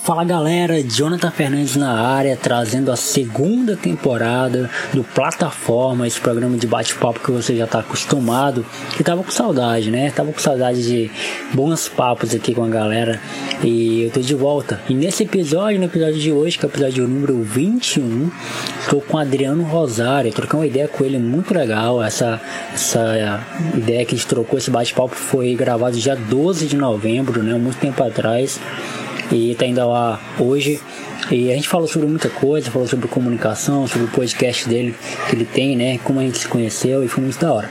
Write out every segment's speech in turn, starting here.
Fala galera, Jonathan Fernandes na área, trazendo a segunda temporada do Plataforma, esse programa de bate-papo que você já está acostumado, que tava com saudade, né? Tava com saudade de bons papos aqui com a galera e eu tô de volta. E nesse episódio, no episódio de hoje, que é o episódio número 21, estou com Adriano Rosário, troquei uma ideia com ele muito legal. Essa, essa ideia que a gente trocou, esse bate-papo foi gravado dia 12 de novembro, né? Muito tempo atrás e tá indo lá hoje. E a gente falou sobre muita coisa, falou sobre comunicação, sobre o podcast dele que ele tem, né? Como a gente se conheceu e foi muito da hora.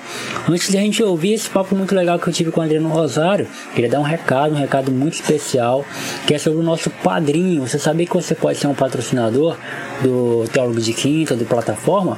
Antes de a gente ouvir esse papo muito legal que eu tive com o Adriano Rosário, queria dar um recado, um recado muito especial, que é sobre o nosso padrinho. Você sabia que você pode ser um patrocinador do Teólogo de Quinta, do plataforma?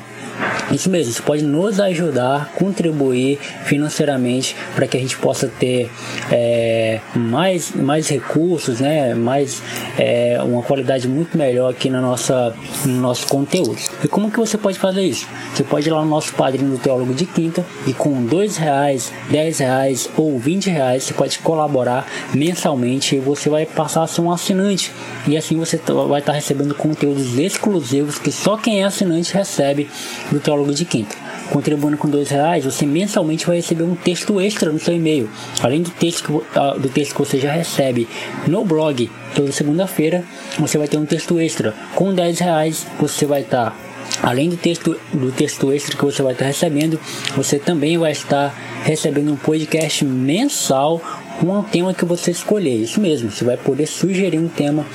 Isso mesmo, você pode nos ajudar, contribuir financeiramente para que a gente possa ter é, mais, mais recursos, né? mais é, uma qualidade muito melhor aqui na nossa, no nosso conteúdo. E como que você pode fazer isso? Você pode ir lá no nosso padrinho do Teólogo de Quinta e com dois reais, dez reais ou vinte reais você pode colaborar mensalmente e você vai passar a ser um assinante e assim você vai estar recebendo conteúdos exclusivos que só quem é assinante recebe do Teólogo de Quinta. Contribuindo com dois reais, você mensalmente vai receber um texto extra no seu e-mail. Além do texto, que, ah, do texto que você já recebe no blog toda segunda-feira, você vai ter um texto extra. Com 10 reais, você vai estar Além do texto, do texto extra que você vai estar recebendo, você também vai estar recebendo um podcast mensal com um tema que você escolher. Isso mesmo, você vai poder sugerir um tema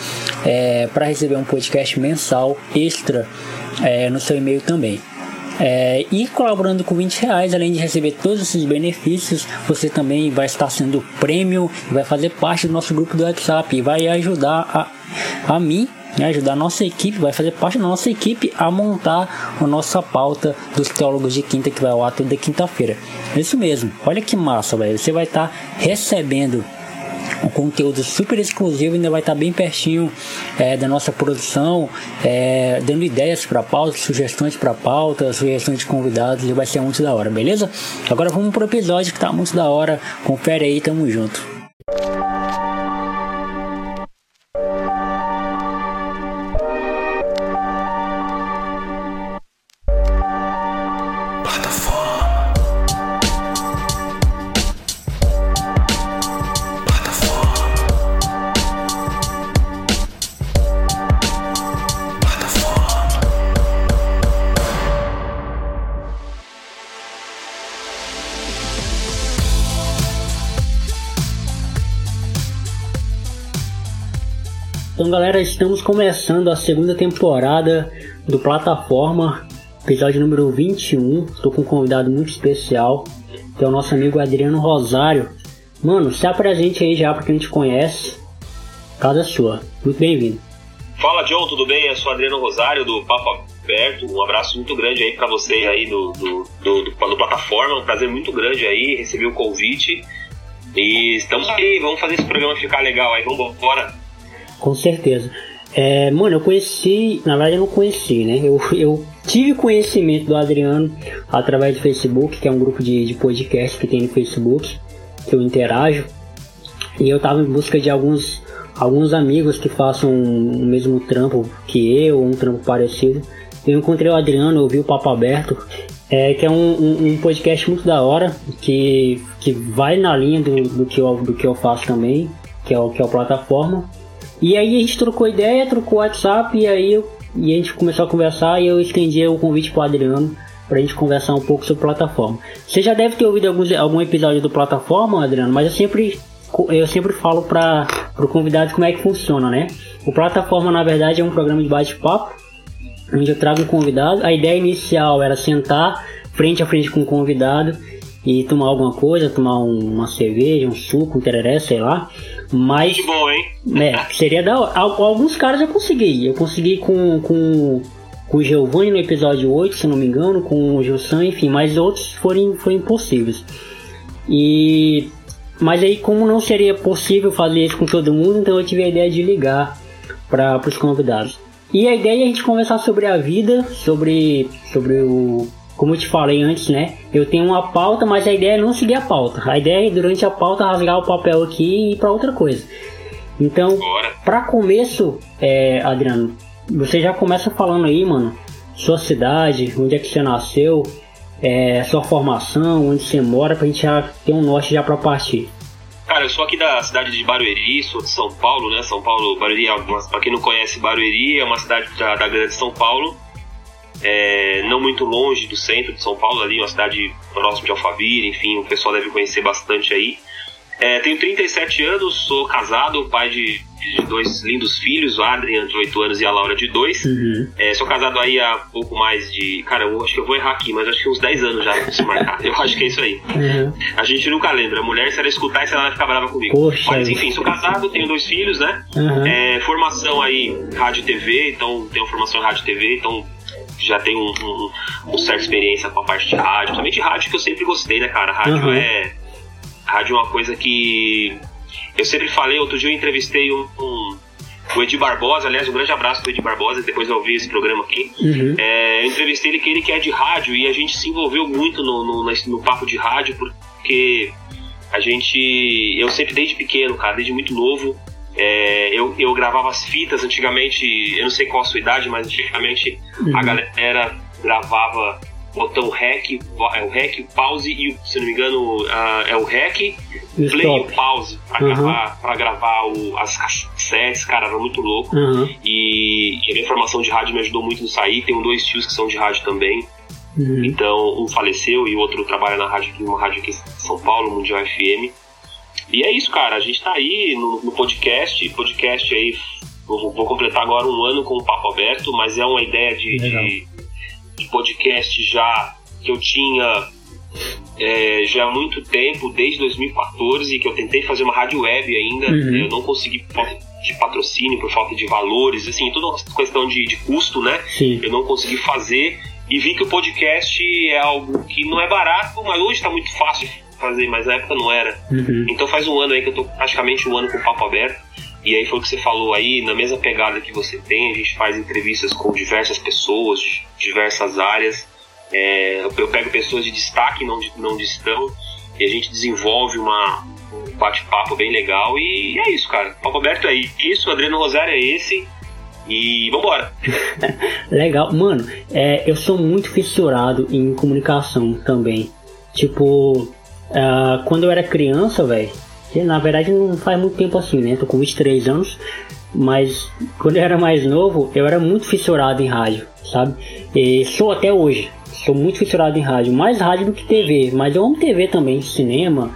é, para receber um podcast mensal extra é, no seu e-mail também. É, e colaborando com 20 reais, além de receber todos esses benefícios, você também vai estar sendo prêmio, vai fazer parte do nosso grupo do WhatsApp e vai ajudar a, a mim né, ajudar a nossa equipe, vai fazer parte da nossa equipe a montar a nossa pauta dos teólogos de quinta que vai ao ato toda quinta-feira. Isso mesmo, olha que massa. Você vai estar recebendo um conteúdo super exclusivo ainda vai estar bem pertinho é, da nossa produção, é, dando ideias para pauta, sugestões para pauta, sugestões de convidados e vai ser muito da hora, beleza? Agora vamos pro episódio que tá muito da hora. Confere aí, tamo junto. Então, galera, estamos começando a segunda temporada do Plataforma, episódio número 21. Estou com um convidado muito especial, que é o nosso amigo Adriano Rosário. Mano, se apresente aí já para quem te conhece. Casa sua. Muito bem-vindo. Fala, John, tudo bem? Eu sou Adriano Rosário do Papo Aberto. Um abraço muito grande aí para você aí do, do, do, do, do Plataforma. Um prazer muito grande aí receber o convite. E estamos aí, vamos fazer esse programa ficar legal aí, vamos embora. Com certeza. É, mano, eu conheci, na verdade eu não conheci, né? Eu, eu tive conhecimento do Adriano através do Facebook, que é um grupo de, de podcast que tem no Facebook, que eu interajo. E eu tava em busca de alguns, alguns amigos que façam o mesmo trampo que eu, um trampo parecido. Eu encontrei o Adriano, ouvi o Papo Aberto, é, que é um, um, um, podcast muito da hora, que, que vai na linha do, do, que eu, do que eu faço também, que é o, que é o plataforma. E aí a gente trocou ideia, trocou WhatsApp e aí eu, e a gente começou a conversar e eu estendi o convite para Adriano para a gente conversar um pouco sobre plataforma. Você já deve ter ouvido alguns, algum episódio do plataforma, Adriano, mas eu sempre eu sempre falo para o convidado como é que funciona, né? O plataforma na verdade é um programa de bate-papo onde eu trago um convidado. A ideia inicial era sentar frente a frente com o convidado e tomar alguma coisa, tomar um, uma cerveja, um suco, um tereré, sei lá. Mas. Que bom, hein? É, seria da Alguns caras eu consegui. Eu consegui com, com, com o Giovanni no episódio 8, se não me engano, com o Gilson, enfim, mas outros foram, foram impossíveis. E. Mas aí, como não seria possível fazer isso com todo mundo, então eu tive a ideia de ligar para os convidados. E a ideia é a gente conversar sobre a vida, sobre, sobre o como eu te falei antes, né? Eu tenho uma pauta, mas a ideia é não seguir a pauta. A ideia é durante a pauta rasgar o papel aqui e ir para outra coisa. Então, para começo, é, Adriano, você já começa falando aí, mano, sua cidade, onde é que você nasceu, é, sua formação, onde você mora, pra gente já ter um norte já pra partir. Cara, eu sou aqui da cidade de Barueri, sou de São Paulo, né? São Paulo, Barueri, é pra quem não conhece, Barueri é uma cidade da, da grande São Paulo, é, não muito longe do centro de São Paulo, ali, uma cidade próxima de Alphaville, enfim, o pessoal deve conhecer bastante aí. É, tenho 37 anos, sou casado, pai de, de, dois lindos filhos, o Adrian de 8 anos e a Laura de 2. Uhum. É, sou casado aí há pouco mais de. Cara, eu acho que eu vou errar aqui, mas acho que uns 10 anos já se marcar. Eu acho que é isso aí. Uhum. A gente nunca lembra. A mulher, se ela escutar, ela vai ficar brava comigo. Poxa, mas enfim, sou casado, tenho dois filhos, né? Uhum. É, formação aí, rádio e TV, então tenho formação em rádio e TV, então já tenho um, um, um, certa experiência com a parte de rádio. Também de rádio que eu sempre gostei, né, cara? Rádio uhum. é Rádio é uma coisa que eu sempre falei. Outro dia eu entrevistei um, um o Edi Barbosa, aliás, um grande abraço pro Edi Barbosa, depois eu ouvi esse programa aqui. Uhum. É, eu entrevistei ele que ele que é de rádio e a gente se envolveu muito no, no, no, papo de rádio porque a gente. Eu sempre, desde pequeno, cara, desde muito novo, é, eu, eu gravava as fitas antigamente, eu não sei qual a sua idade, mas antigamente uhum. a galera gravava botão REC, é o REC, pause e, se não me engano, é o REC, play e pause pra uhum. gravar, pra gravar o, as cassetes, cara, era muito louco. Uhum. E, e, a minha formação de rádio me ajudou muito nisso aí. Tenho dois tios que são de rádio também. Uhum. Então, um faleceu e o outro trabalha na rádio, numa rádio aqui em São Paulo, Mundial FM. E é isso, cara. A gente tá aí no, no podcast. Podcast aí, vou, vou, completar agora um ano com o Papo Aberto, mas é uma ideia de, de de podcast já que eu tinha é, já há muito tempo, desde 2014, que eu tentei fazer uma rádio web ainda, uhum. eu não consegui de patrocínio, por falta de valores, assim, toda uma questão de, de custo, né? Sim. Eu não consegui fazer e vi que o podcast é algo que não é barato, mas hoje está muito fácil fazer, mas na época não era. Uhum. Então faz um ano aí que eu tô praticamente um ano com o papo aberto. E aí foi o que você falou aí, na mesma pegada que você tem, a gente faz entrevistas com diversas pessoas, de diversas áreas. É, eu pego pessoas de destaque, não de, não de estão, e a gente desenvolve uma, um bate-papo bem legal. E é isso, cara. Papo aberto é isso, Adriano Rosário é esse. E vambora! legal, mano, é, eu sou muito fissurado em comunicação também. Tipo, uh, quando eu era criança, velho na verdade não faz muito tempo assim, né? Tô com 23 anos, mas quando eu era mais novo, eu era muito fissurado em rádio, sabe? E sou até hoje, sou muito fissurado em rádio, mais rádio do que TV, mas eu amo TV também, cinema,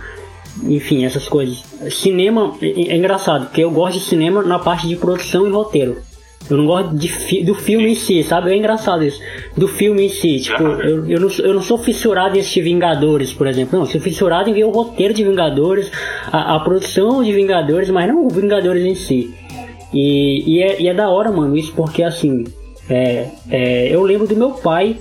enfim, essas coisas. Cinema é, é engraçado, porque eu gosto de cinema na parte de produção e roteiro. Eu não gosto de, do filme em si, sabe? É engraçado isso. Do filme em si. Tipo, eu, eu, não, eu não sou fissurado em assistir Vingadores, por exemplo. Não, sou fissurado em ver o roteiro de Vingadores, a, a produção de Vingadores, mas não o Vingadores em si. E, e, é, e é da hora, mano, isso porque assim. É, é, eu lembro do meu pai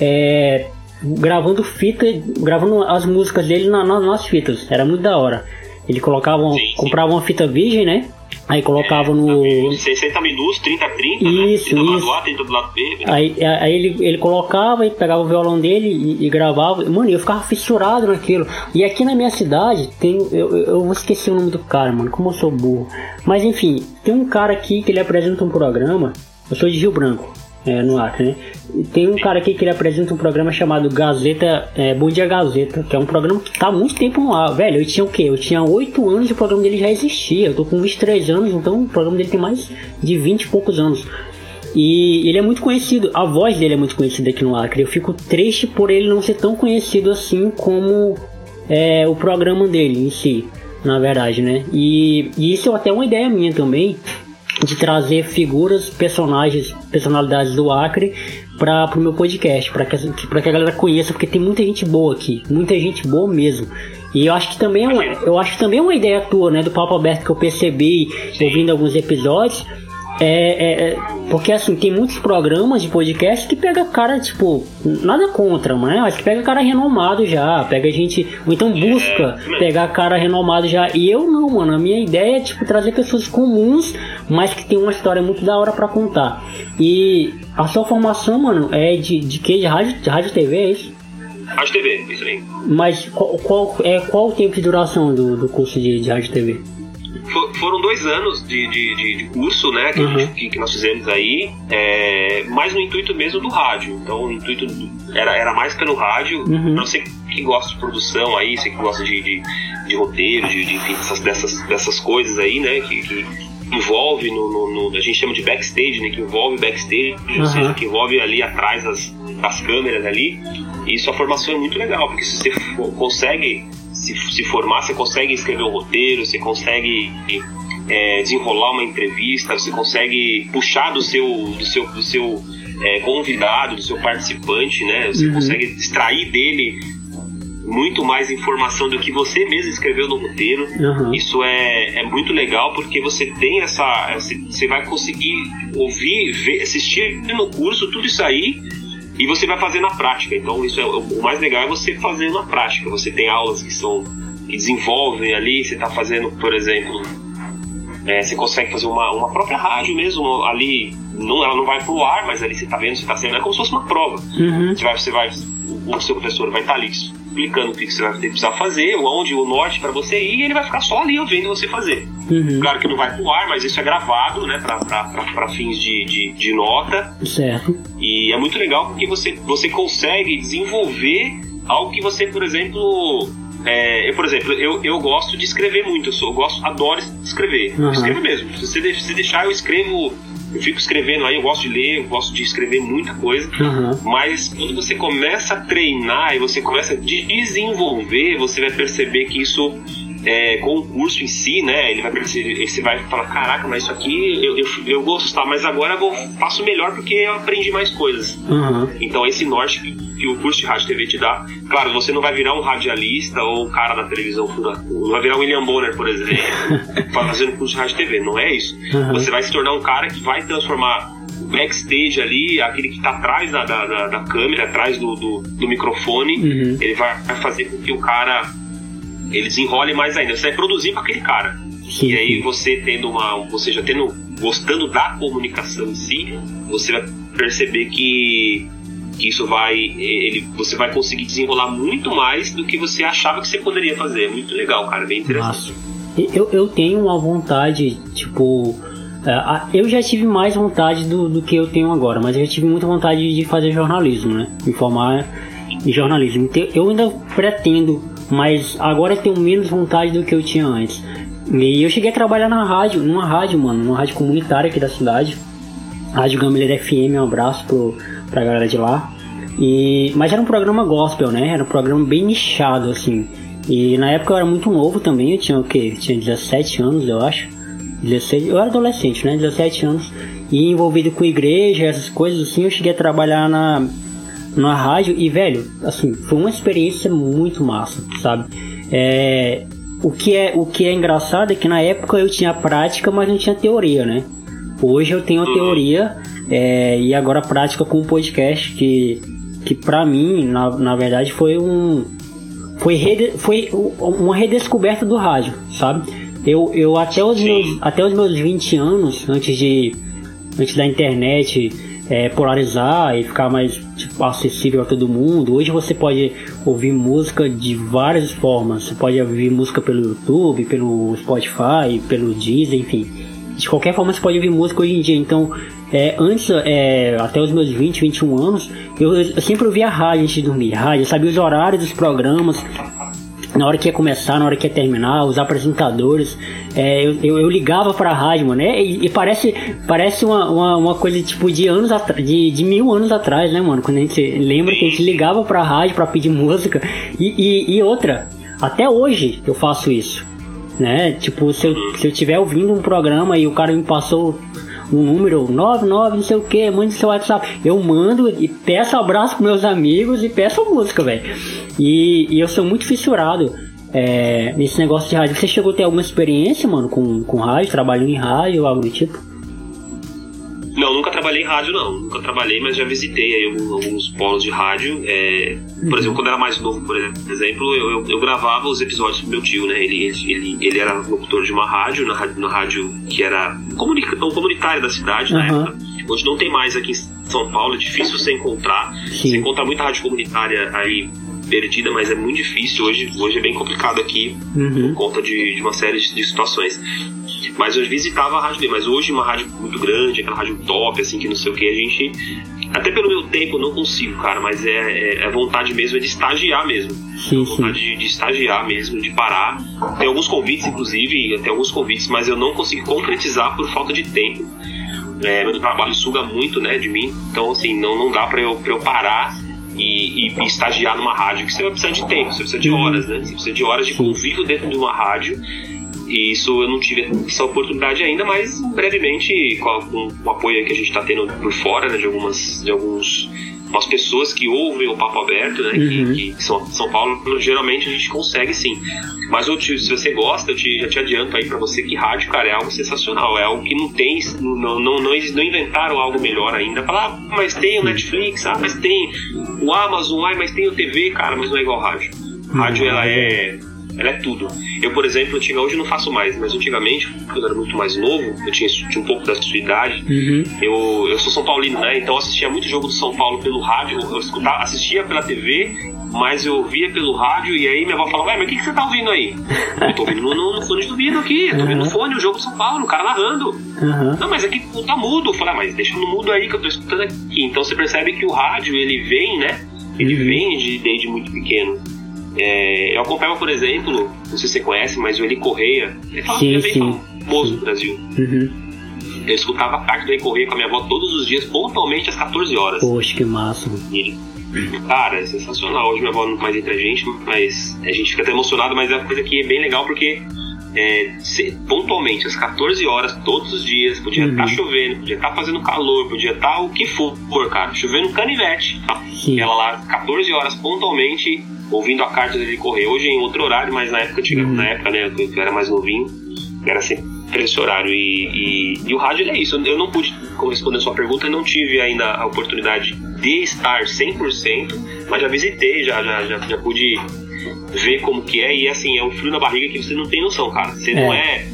é, gravando fita, gravando as músicas dele na, na, nas fitas. Era muito da hora. Ele colocava, sim, sim. comprava uma fita virgem, né? Aí colocava é, no. 60 minutos, 30, 30. Isso, né? 30 isso. Do lado A, 30 do lado B. Aí, aí ele, ele colocava e pegava o violão dele e, e, gravava. Mano, eu ficava fissurado naquilo. E aqui na minha cidade tem. Eu, eu vou esquecer o nome do cara, mano, como eu sou burro. Mas enfim, tem um cara aqui que ele apresenta um programa. Eu sou de Rio Branco é, no ar, né? Tem um cara aqui que ele apresenta um programa chamado Gazeta, é, Bom Dia Gazeta, que é um programa que tá há muito tempo no. Velho, eu tinha o quê? Eu tinha 8 anos e o programa dele já existia. Eu tô com 23 anos, então o programa dele tem mais de 20 e poucos anos. E ele é muito conhecido, a voz dele é muito conhecida aqui no Acre. Eu fico triste por ele não ser tão conhecido assim como é, o programa dele em si, na verdade, né? E, e isso é até uma ideia minha também, de trazer figuras, personagens, personalidades do Acre para o meu podcast, para que, que a galera conheça, porque tem muita gente boa aqui, muita gente boa mesmo. E eu acho que também é uma, eu acho que também é uma ideia tua, né, do papo aberto que eu percebi ouvindo alguns episódios, é, é, é, porque assim, tem muitos programas de podcast que pega cara, tipo, nada contra, mas acho que pega cara renomado já, pega gente, ou então busca é, pegar cara renomado já. E eu não, mano, a minha ideia é tipo trazer pessoas comuns, mas que tem uma história muito da hora para contar. E a sua formação, mano, é de, de que? De rádio, de rádio TV, é isso? Rádio TV, isso aí. Mas qual, qual, é, qual o tempo de duração do, do curso de, de rádio TV? For, foram dois anos de, de, de, curso, né, que, uhum. gente, que, nós fizemos aí, é, mais no intuito mesmo do rádio. Então, o intuito era, era mais pelo rádio, uhum. pra você que gosta de produção aí, você que gosta de, de, de roteiro, de, de enfim, dessas, dessas, dessas coisas aí, né, que, que envolve no, no, no, a gente chama de backstage, né, que envolve backstage, uhum. ou seja, que envolve ali atrás das, das câmeras ali. E isso a formação é muito legal, porque se você for, consegue se, se formar, você consegue escrever um roteiro, você consegue é, desenrolar uma entrevista, você consegue puxar do seu, do seu, do seu é, convidado, do seu participante, né? Você uhum. consegue extrair dele muito mais informação do que você mesmo escreveu no roteiro. Uhum. Isso é, é muito legal porque você tem essa. Você vai conseguir ouvir, ver, assistir no curso tudo isso aí e você vai fazer na prática. Então, isso é o mais legal é você fazer na prática. Você tem aulas que são que desenvolvem ali. Você está fazendo, por exemplo, é, você consegue fazer uma, uma própria rádio mesmo ali. Não, ela não vai pro ar, mas ali você está vendo, você está sendo é como se fosse uma prova. Uhum. Você vai, você vai, o seu professor vai estar tá ali explicando o que você vai precisar fazer, onde o norte para você ir, e ele vai ficar só ali vendo você fazer. Uhum. Claro que não vai pro ar, mas isso é gravado, né, para fins de, de, de, nota. Certo. E é muito legal porque você, você consegue desenvolver algo que você, por exemplo, é, eu, por exemplo, eu, eu gosto de escrever muito, eu, sou, eu gosto, adoro escrever. Uhum. Eu escrevo mesmo. Se você, se deixar, eu escrevo eu fico escrevendo aí, eu gosto de ler, eu gosto de escrever muita coisa, uhum. mas quando você começa a treinar e você começa a desenvolver, você vai perceber que isso é, com o curso em si, né? Ele vai perceber, você vai falar, caraca, mas isso aqui eu, eu, eu gostar, mas agora eu vou, faço melhor porque eu aprendi mais coisas. Uhum. Então esse norte que, que, o curso de rádio TV te dá, claro, você não vai virar um radialista ou um cara da televisão, não vai virar o William Bonner, por exemplo, fazendo curso de rádio TV, não é isso. Uhum. Você vai se tornar um cara que vai transformar o backstage ali, aquele que está atrás da, da, da, câmera, atrás do, do, do microfone, uhum. ele vai fazer com que o cara ele desenrola mais ainda. Você vai produzir para aquele cara. Sim. E aí você tendo uma. Você já tendo. gostando da comunicação em si, você vai perceber que, que isso vai. Ele, você vai conseguir desenrolar muito mais do que você achava que você poderia fazer. É muito legal, cara. Bem interessante. Eu, eu tenho uma vontade, tipo. É, eu já tive mais vontade do, do que eu tenho agora, mas eu já tive muita vontade de fazer jornalismo, né? Me formar em jornalismo. Então, eu ainda pretendo mas agora eu tenho menos vontade do que eu tinha antes. E eu cheguei a trabalhar na rádio, numa rádio, mano, numa rádio comunitária aqui da cidade. Rádio Gameleira FM, um abraço pro, pra galera de lá. E, mas era um programa gospel, né? Era um programa bem nichado, assim. E na época eu era muito novo também, eu tinha o quê? Eu tinha 17 anos, eu acho. 16, eu era adolescente, né? 17 anos. E envolvido com igreja, essas coisas assim, eu cheguei a trabalhar na na rádio e, velho, assim, foi uma experiência muito massa, sabe? É, o, que é, o que é engraçado é que na época eu tinha prática, mas não tinha teoria, né? Hoje eu tenho a teoria é, e agora a prática com o podcast, que, que pra mim, na, na verdade, foi um. Foi, rede, foi uma redescoberta do rádio, sabe? Eu, eu até, os meus, até os meus 20 anos, antes de. Antes da internet é, polarizar e ficar mais acessível a todo mundo. Hoje você pode ouvir música de várias formas. Você pode ouvir música pelo YouTube, pelo Spotify, pelo Deezer, enfim. De qualquer forma você pode ouvir música hoje em dia. Então, é, antes, é, até os meus 20, 21 anos, eu, eu sempre ouvia rádio antes de dormir. Rádio, eu sabia os horários dos programas, na hora que ia começar, na hora que ia terminar, os apresentadores, é, eu, eu, eu, ligava pra rádio, mano, né? E, e, parece, parece uma, uma, uma, coisa tipo de anos de, de mil anos atrás, né, mano? Quando a gente lembra que a gente ligava pra rádio pra pedir música. E, e, e outra, até hoje eu faço isso, né? Tipo, se eu, se eu tiver ouvindo um programa e o cara me passou um número 99, não sei o que, mande seu WhatsApp. Eu mando e peço abraço pros meus amigos e peço música, velho. E, e, eu sou muito fissurado é, nesse negócio de rádio. Você chegou a ter alguma experiência, mano, com, com rádio, trabalhando em rádio algo do tipo? Não, nunca trabalhei em rádio, não. Nunca trabalhei, mas já visitei aí alguns, alguns polos de rádio. É, por uhum. exemplo, quando eu era mais novo, por exemplo, eu, eu, eu, gravava os episódios pro meu tio, né? Ele, ele, ele era locutor de uma rádio, na rádio, na rádio que era comunitária da cidade uhum. na época. Hoje não tem mais aqui em São Paulo, é difícil você encontrar. Sim. Você encontra muita rádio comunitária aí perdida, mas é muito difícil. Hoje, hoje é bem complicado aqui uhum. por conta de, de uma série de, de situações. Mas eu visitava a rádio dele, mas hoje uma rádio muito grande, aquela rádio top, assim, que não sei o que, a gente. Até pelo meu tempo eu não consigo, cara, mas é, é, é vontade mesmo é de estagiar mesmo. Sim, é vontade de, de, estagiar mesmo, de parar. Tem alguns convites, inclusive, tem alguns convites, mas eu não consigo concretizar por falta de tempo. É, meu trabalho suga muito, né, de mim. Então, assim, não, não dá pra eu, pra eu parar e, e, e, estagiar numa rádio, que você vai precisar de tempo, você precisa de uhum. horas, né? Você precisa de horas de convívio dentro de uma rádio e isso eu não tive essa oportunidade ainda, mas brevemente, com, com o apoio que a gente está tendo por fora, né, de algumas de alguns umas pessoas que ouvem o papo aberto, né, uhum. que, que, são São Paulo, geralmente a gente consegue sim. Mas eu te, se você gosta, eu te, já te adianto aí para você que rádio, cara, é algo sensacional, é algo que não tem, não, não, não, não inventaram algo melhor ainda. Falar, ah, mas tem o Netflix, ah, mas tem o Amazon, ah, mas tem o TV, cara, mas não é igual rádio. Rádio, uhum. ela é ela é tudo. Eu, por exemplo, tinha, hoje não faço mais, mas antigamente, quando eu era muito mais novo, eu tinha, tinha um pouco da sua idade, uhum. eu, eu sou São Paulino, né? Então eu assistia muito jogo do São Paulo pelo rádio, eu escutava, assistia pela TV, mas eu ouvia pelo rádio e aí minha avó falava, ué, mas o que, que você tá ouvindo aí? Eu tô ouvindo no, no, no fone de ouvido aqui, eu tô ouvindo no fone o jogo do São Paulo, o cara narrando. Uhum. Não, mas aqui é tá mudo. Eu falei, ah, mas deixa no mudo aí que eu tô escutando aqui. Então você percebe que o rádio, ele vem, né? Ele uhum. vem de, desde muito pequeno. É, eu acompanhava, por exemplo, não sei se você conhece, mas o Eli Correia, ele fala sim, é bem sim. famoso no Brasil. Uhum. Eu escutava a parte do Eli Correia com a minha avó todos os dias, pontualmente às 14 horas. Poxa, que massa. E cara, é sensacional. Hoje minha avó não mais entre a gente, mas a gente fica até emocionado, mas é uma coisa que é bem legal porque é, pontualmente às 14 horas, todos os dias, podia estar uhum. tá chovendo, podia estar tá fazendo calor, podia estar tá o que for, cara, chovendo canivete. Tá? Ela lá, 14 horas pontualmente, ouvindo a carta dele correr. Hoje em outro horário, mas na época, uhum. na época né, eu era mais novinho, era sempre esse horário. E, e, e, o rádio é isso. Eu não pude corresponder a sua pergunta, não tive ainda a oportunidade de estar 100%, mas já visitei, já, já, já, já pude ver como que é. E assim, é um frio na barriga que você não tem noção, cara. Você é. não é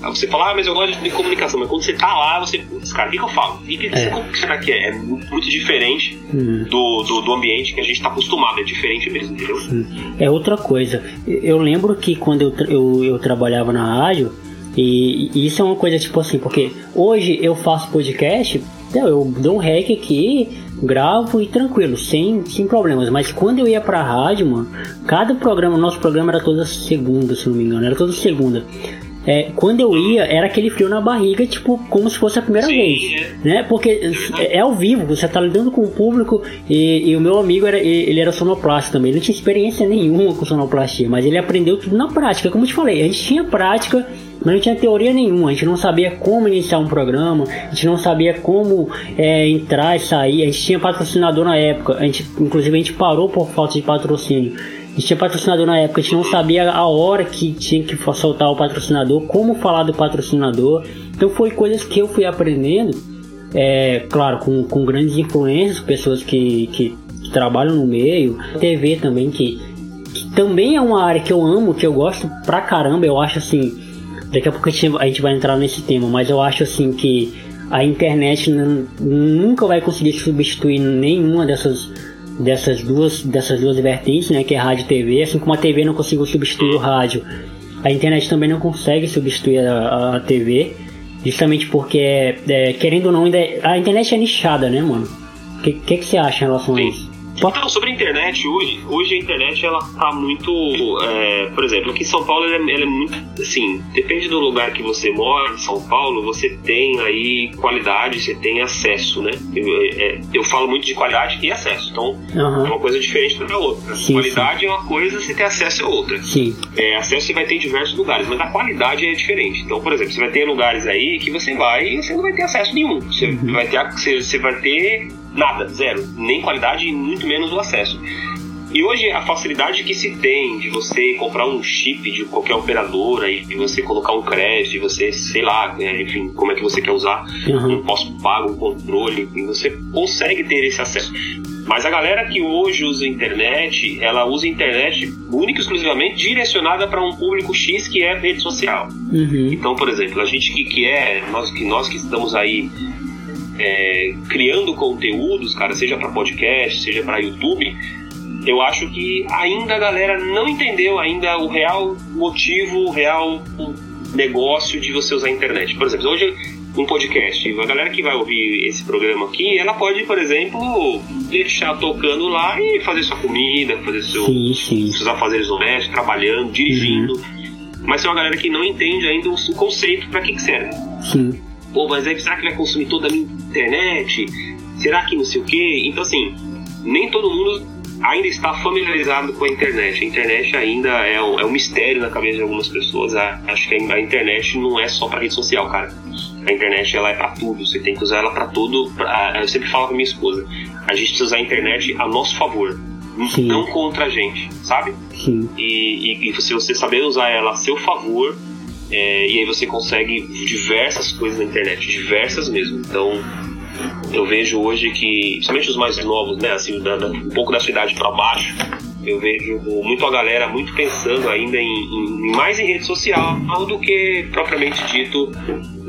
você fala, ah, mas eu gosto de comunicação, mas quando você tá lá, você. Cara, o que, que eu falo? E que, é. como que será que é? É muito, diferente hum. do, do, do, ambiente que a gente tá acostumado, é diferente mesmo, entendeu? É outra coisa. Eu lembro que quando eu, eu, eu trabalhava na rádio, e, e, isso é uma coisa tipo assim, porque hoje eu faço podcast, eu dou um rec aqui, gravo e tranquilo, sem, sem problemas. Mas quando eu ia pra rádio, mano, cada programa, nosso programa era toda segunda, se não me engano, era toda segunda é, quando eu ia, era aquele frio na barriga, tipo, como se fosse a primeira Sim, vez. É. Né? Porque é, é ao vivo, você tá lidando com o público e, e o meu amigo, era, ele era sonoplasta também. Ele não tinha experiência nenhuma com sonoplastia, mas ele aprendeu tudo na prática. Como eu te falei, a gente tinha prática mas não tinha teoria nenhuma, a gente não sabia como iniciar um programa, a gente não sabia como é, entrar e sair, a gente tinha patrocinador na época, a gente, inclusive a gente parou por falta de patrocínio gente tinha patrocinador na época, a gente não sabia a hora que tinha que soltar o patrocinador, como falar do patrocinador. Então foi coisas que eu fui aprendendo, é, claro, com, com grandes influências, pessoas que, que, trabalham no meio, TV também, que, que, também é uma área que eu amo, que eu gosto pra caramba, eu acho assim. Daqui a pouco a gente, a gente vai entrar nesse tema, mas eu acho assim que a internet nunca vai conseguir substituir nenhuma dessas dessas duas, dessas duas vertentes, né, que é rádio e TV, assim como a TV não conseguiu substituir o rádio, a internet também não consegue substituir a, a TV, justamente porque, é, querendo ou não, ainda é, a internet é nichada, né, mano? O que, que, que, você acha em relação Sim. a isso? Então, sobre a internet, hoje, hoje a internet ela tá muito. É, por exemplo, aqui em São Paulo ela é, ela é, muito. Assim, depende do lugar que você mora, em São Paulo, você tem aí qualidade, você tem acesso, né? Eu, é, eu falo muito de qualidade e acesso, então uhum. é uma coisa diferente da outra. Sim, qualidade sim. é uma coisa, você ter acesso é outra. Sim. É, acesso você vai ter em diversos lugares, mas a qualidade é diferente. Então, por exemplo, você vai ter lugares aí que você vai e você não vai ter acesso nenhum. Você uhum. vai ter. Você, você vai ter Nada, zero. Nem qualidade e muito menos o acesso. E hoje a facilidade que se tem de você comprar um chip de qualquer operadora e de você colocar um crédito, e você, sei lá, né, enfim, como é que você quer usar uhum. um pós-pago, um controle, e você consegue ter esse acesso. Mas a galera que hoje usa internet, ela usa internet única e exclusivamente direcionada para um público X que é rede social. Uhum. Então, por exemplo, a gente que, que é, nós que, nós que estamos aí é, criando conteúdos, cara, seja para podcast, seja para YouTube, eu acho que ainda a galera não entendeu ainda o real motivo, o real negócio de você usar a internet. Por exemplo, hoje um podcast, a galera que vai ouvir esse programa aqui, ela pode, por exemplo, deixar tocando lá e fazer sua comida, fazer seu, sim, sim. seus afazeres domésticos, trabalhando, dirigindo. Uhum. Mas tem uma galera que não entende ainda o conceito para que, que serve. Sim. Pô, mas aí será que vai consumir toda a minha internet? Será que não sei o quê? Então, assim, nem todo mundo ainda está familiarizado com a internet. A internet ainda é um, é um mistério na cabeça de algumas pessoas. Acho que a internet não é só para rede social, cara. A internet ela é para tudo. Você tem que usar ela para tudo. Pra, eu sempre falo com minha esposa: a gente precisa usar a internet a nosso favor. Sim. Não contra a gente, sabe? Sim. E, e, e se você saber usar ela a seu favor, é, e aí você consegue diversas coisas na internet, diversas mesmo. Então, eu vejo hoje que, principalmente os mais novos, né, assim, da, da, um pouco da cidade para baixo, eu vejo muito a galera muito pensando ainda em, em, mais em rede social do que propriamente dito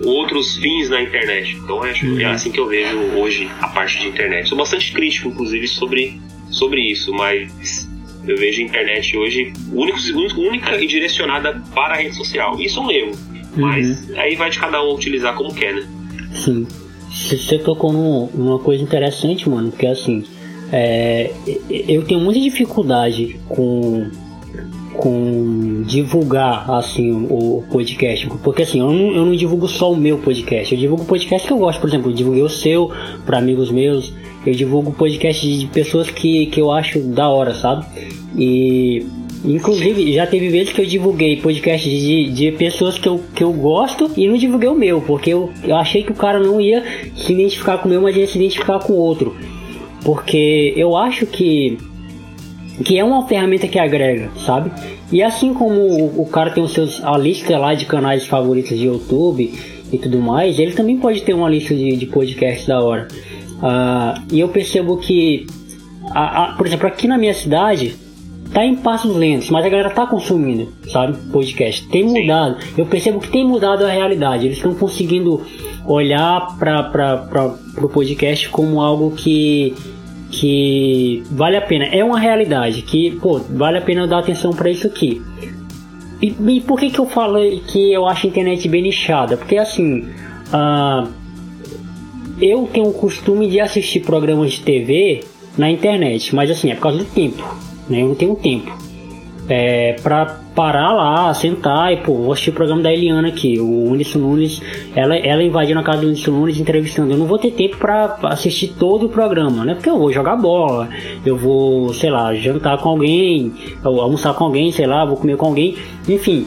outros fins na internet. Então é, é assim que eu vejo hoje a parte de internet. Sou bastante crítico, inclusive, sobre, sobre isso, mas eu vejo a internet hoje único, única e direcionada para a rede social. Isso é um erro, uhum. mas aí vai de cada um utilizar como quer, né? Sim. Você tocou numa coisa interessante, mano, porque assim, é, eu tenho muita dificuldade com com divulgar assim o podcast, porque assim, eu não, eu não divulgo só o meu podcast, eu divulgo podcast que eu gosto, por exemplo, eu divulguei o seu para amigos meus, eu divulgo podcast de pessoas que, que eu acho da hora, sabe? E Inclusive, já teve vezes que eu divulguei podcast de, de pessoas que eu, que eu gosto e não divulguei o meu, porque eu, eu achei que o cara não ia se identificar com o meu, mas ia se identificar com o outro. Porque eu acho que, que é uma ferramenta que agrega, sabe? E assim como o, o cara tem os seus, a lista lá de canais favoritos de YouTube e tudo mais, ele também pode ter uma lista de, de podcasts da hora. Uh, e eu percebo que, a, a, por exemplo, aqui na minha cidade tá em passos lentos, mas a galera tá consumindo, sabe? Podcast. Tem mudado. Eu percebo que tem mudado a realidade. Eles estão conseguindo olhar para o podcast como algo que que vale a pena. É uma realidade que, pô, vale a pena dar atenção para isso aqui. E, e, por que que eu falo que eu acho a internet bem nichada? Porque assim, uh, eu tenho o costume de assistir programas de TV na internet, mas assim, é por causa do tempo né? Eu não tenho tempo. É, pra parar lá, sentar e, pô, vou assistir o programa da Eliana aqui, o Unisson Nunes, ela, ela invadindo a casa do Unisson Nunes entrevistando. Eu não vou ter tempo para assistir todo o programa, né? Porque eu vou jogar bola, eu vou, sei lá, jantar com alguém, almoçar com alguém, sei lá, vou comer com alguém, enfim.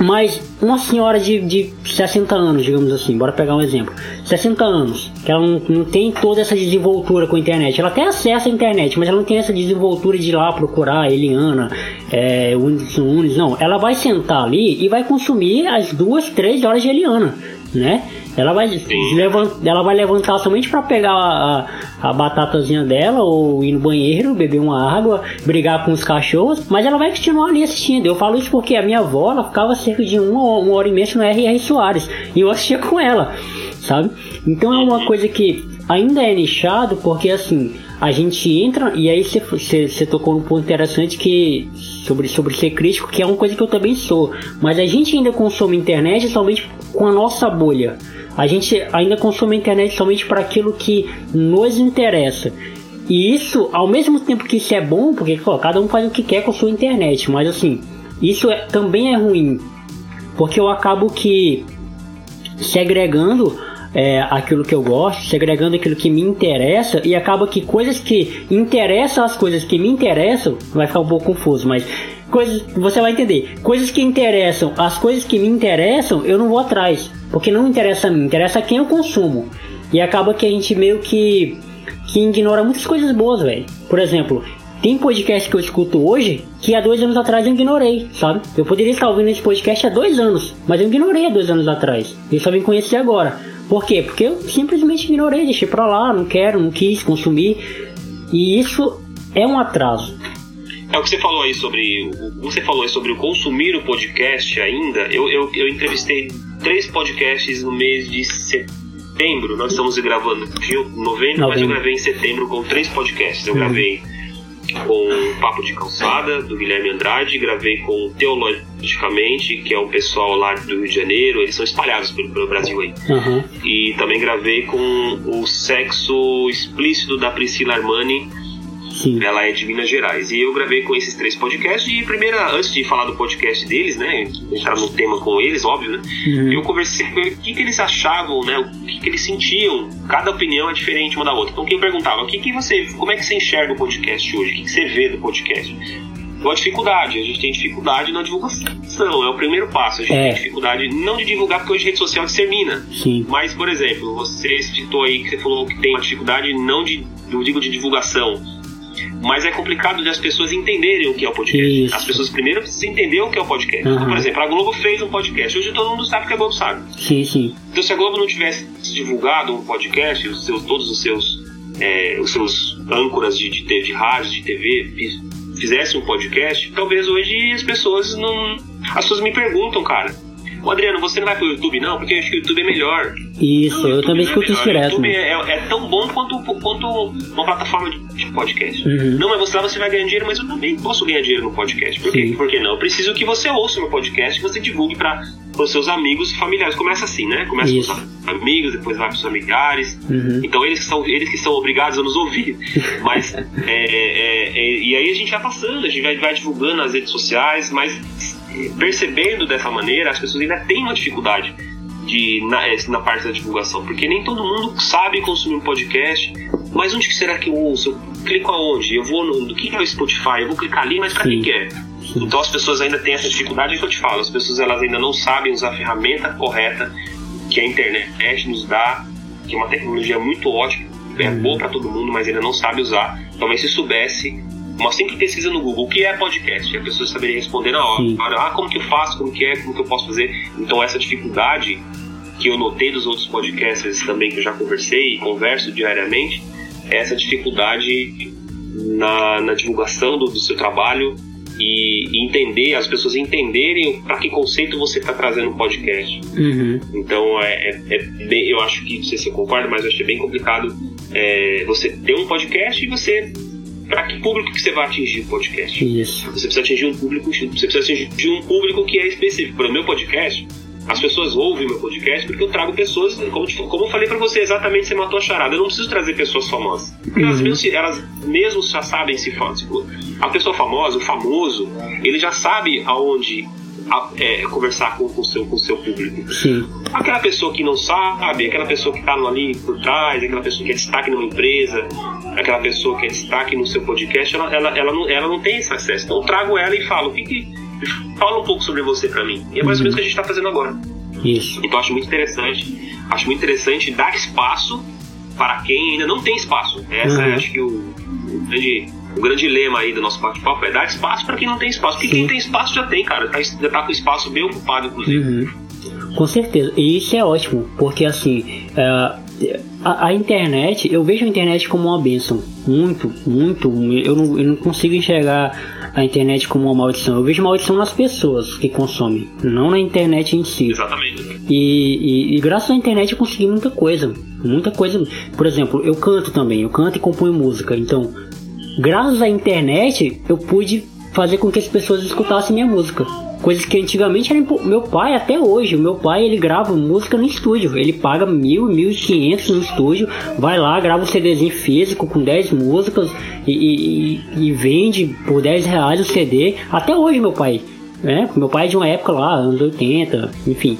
Mas uma senhora de, de 60 anos, digamos assim, bora pegar um exemplo. 60 anos, que ela não, não tem toda essa desenvoltura com a internet. Ela até acessa a internet, mas ela não tem essa desenvoltura de ir lá procurar Eliana, é, Unis, Unis, não. Ela vai sentar ali e vai consumir as duas, três horas de Eliana, né? Ela vai, levantar, ela vai levantar somente para pegar a, a, batatazinha dela ou ir no banheiro, beber uma água, brigar com os cachorros, mas ela vai continuar ali assistindo. Eu falo isso porque a minha avó ela ficava cerca de uma, uma hora e meia no R.R. Soares e eu assistia com ela, sabe? Então é uma coisa que ainda é nichado porque assim a gente entra e aí você tocou num ponto interessante que sobre, sobre ser crítico, que é uma coisa que eu também sou, mas a gente ainda consome internet somente com a nossa bolha. A gente ainda consome internet somente para aquilo que nos interessa. E isso, ao mesmo tempo que isso é bom, porque pô, cada um faz o que quer com a sua internet, mas assim, isso é, também é ruim, porque eu acabo que segregando é, aquilo que eu gosto, segregando aquilo que me interessa, e acaba que coisas que interessam as coisas que me interessam, vai ficar um pouco confuso, mas coisas, você vai entender, coisas que interessam, as coisas que me interessam, eu não vou atrás. Porque não interessa a mim, interessa quem eu consumo. E acaba que a gente meio que, que ignora muitas coisas boas, velho. Por exemplo, tem podcast que eu escuto hoje que há dois anos atrás eu ignorei, sabe? Eu poderia estar ouvindo esse podcast há dois anos, mas eu ignorei há dois anos atrás. Eu só vim conhecer agora. Por quê? Porque eu simplesmente ignorei, deixei pra lá, não quero, não quis consumir. E isso é um atraso. É o que você falou aí sobre. Você falou aí sobre o consumir o podcast ainda. Eu, eu, eu entrevistei três podcasts no mês de setembro. Nós estamos gravando de novembro, mas eu gravei em setembro com três podcasts. Eu uhum. gravei com Papo de Calçada, do Guilherme Andrade, gravei com Teologicamente, que é um pessoal lá do Rio de Janeiro, eles são espalhados pelo, pelo Brasil aí. Uhum. E também gravei com o Sexo Explícito da Priscila Armani, Sim. ela é de Minas Gerais. E eu gravei com esses três podcasts. E primeira, antes de falar do podcast deles, né? Entrar no tema com eles, óbvio, né? Uhum. Eu conversei com eles o que, que eles achavam, né? O que, que eles sentiam. Cada opinião é diferente uma da outra. Então quem perguntava, o que, que você. Como é que você enxerga o podcast hoje? O que, que você vê do podcast? Então, a dificuldade, a gente tem dificuldade na divulgação, é o primeiro passo. A gente É. tem dificuldade não de divulgar porque hoje a rede social dissemina. Sim. Mas, por exemplo, você citou aí que você falou que tem uma dificuldade não de, não digo de divulgação, mas é complicado de as pessoas entenderem o que é o podcast. Isso. As pessoas primeiro precisam entender o que é o podcast. Então, Uhum. por exemplo, a Globo fez um podcast, hoje todo mundo sabe que a Globo sabe. Sim, sim. Então, se a Globo não tivesse divulgado um podcast, os seus, todos os seus, é, os seus âncoras de, de, te- de rádio, de TV, fiz- fizesse um podcast, talvez hoje as pessoas não. As pessoas me perguntam, cara. Ô Adriano, você não vai pro YouTube não? Porque eu acho que o YouTube é melhor. Isso, Não, o eu também é escuto isso melhor. direto. O YouTube é, é tão bom quanto, quanto uma plataforma de, podcast. Uhum. Não, mas você lá você vai ganhar dinheiro, mas eu também posso ganhar dinheiro no podcast. Por quê? Por que não? Eu preciso que você ouça o meu podcast, que você divulgue para os seus amigos e familiares. Começa assim, né? Começa Isso. com os amigos, depois vai para os familiares. Uhum. Então eles que são eles que são obrigados a nos ouvir. Mas é, é, é, e aí a gente vai passando, a gente vai, vai divulgando nas redes sociais, mas é, percebendo dessa maneira, as pessoas ainda têm uma dificuldade de na, é, na parte da divulgação, porque nem todo mundo sabe consumir um podcast. Mas onde que será que eu ouço? Eu clico aonde? Eu vou no do que é o Spotify? Eu vou clicar ali, mas para que é? Então as pessoas ainda têm essa dificuldade é que eu te falo. As pessoas elas ainda não sabem usar a ferramenta correta que a internet nos dá, que é uma tecnologia muito ótima, é Uhum. boa para todo mundo, mas ainda não sabe usar. Talvez se soubesse, uma simples pesquisa no Google, o que é podcast? E a pessoa saberia responder na hora. Sim. Ah, como que eu faço? Como que é? Como que eu posso fazer? Então essa dificuldade que eu notei dos outros podcasters também que eu já conversei e converso diariamente, é essa dificuldade na, na divulgação do, do seu trabalho e, e entender, as pessoas entenderem para que conceito você está trazendo um podcast. Uhum. Então, é, é- é bem- eu acho que, não sei se você concorda, mas eu acho que é bem complicado é, você ter um podcast e você. Para que público que você vai atingir o podcast? Isso. Você precisa atingir um público, você precisa atingir um público que é específico. Para o meu podcast, as pessoas ouvem meu podcast porque eu trago pessoas, como, te- como eu falei para você, exatamente você matou a charada. Eu não preciso trazer pessoas famosas. Porque elas, Uhum. mesmo, elas mesmo já sabem se fa- se- A pessoa famosa, o famoso, ele já sabe aonde a- é, conversar com o seu, com seu público. Sim. Aquela pessoa que não sabe, aquela pessoa que está ali por trás, aquela pessoa que é destaque numa empresa, aquela pessoa que é destaque no seu podcast, ela, ela, ela, não, ela não tem esse acesso. Então eu trago ela e falo, o que fala um pouco sobre você para mim. E é mais ou menos o que a gente está fazendo agora. Isso. Então eu acho muito interessante, acho muito interessante dar espaço para quem ainda não tem espaço. Essa é, Uhum. acho que o, o grande, o grande lema aí do nosso bate-papo é dar espaço para quem não tem espaço. Porque Sim. quem tem espaço já tem, cara, tá, já tá com espaço bem ocupado, inclusive. Uhum. Com certeza. E isso é ótimo, porque assim, é, a, a internet, eu vejo a internet como uma bênção. Muito, muito. Eu não, eu não consigo enxergar a internet como uma maldição. Eu vejo maldição nas pessoas que consomem, não na internet em si. Exatamente. E, e- e graças à internet eu consegui muita coisa. Muita coisa. Por exemplo, eu canto também. Eu canto e componho música. Então, graças à internet, eu pude fazer com que as pessoas escutassem minha música. Coisas que antigamente era impo- meu pai até hoje, meu pai ele grava música no estúdio, ele paga mil, mil e quinhentos no estúdio, vai lá grava um CDzinho físico com 10 músicas e, e- e- e vende por 10 reais o CD. Até hoje meu pai, né? Meu pai é de uma época lá, anos 80, enfim.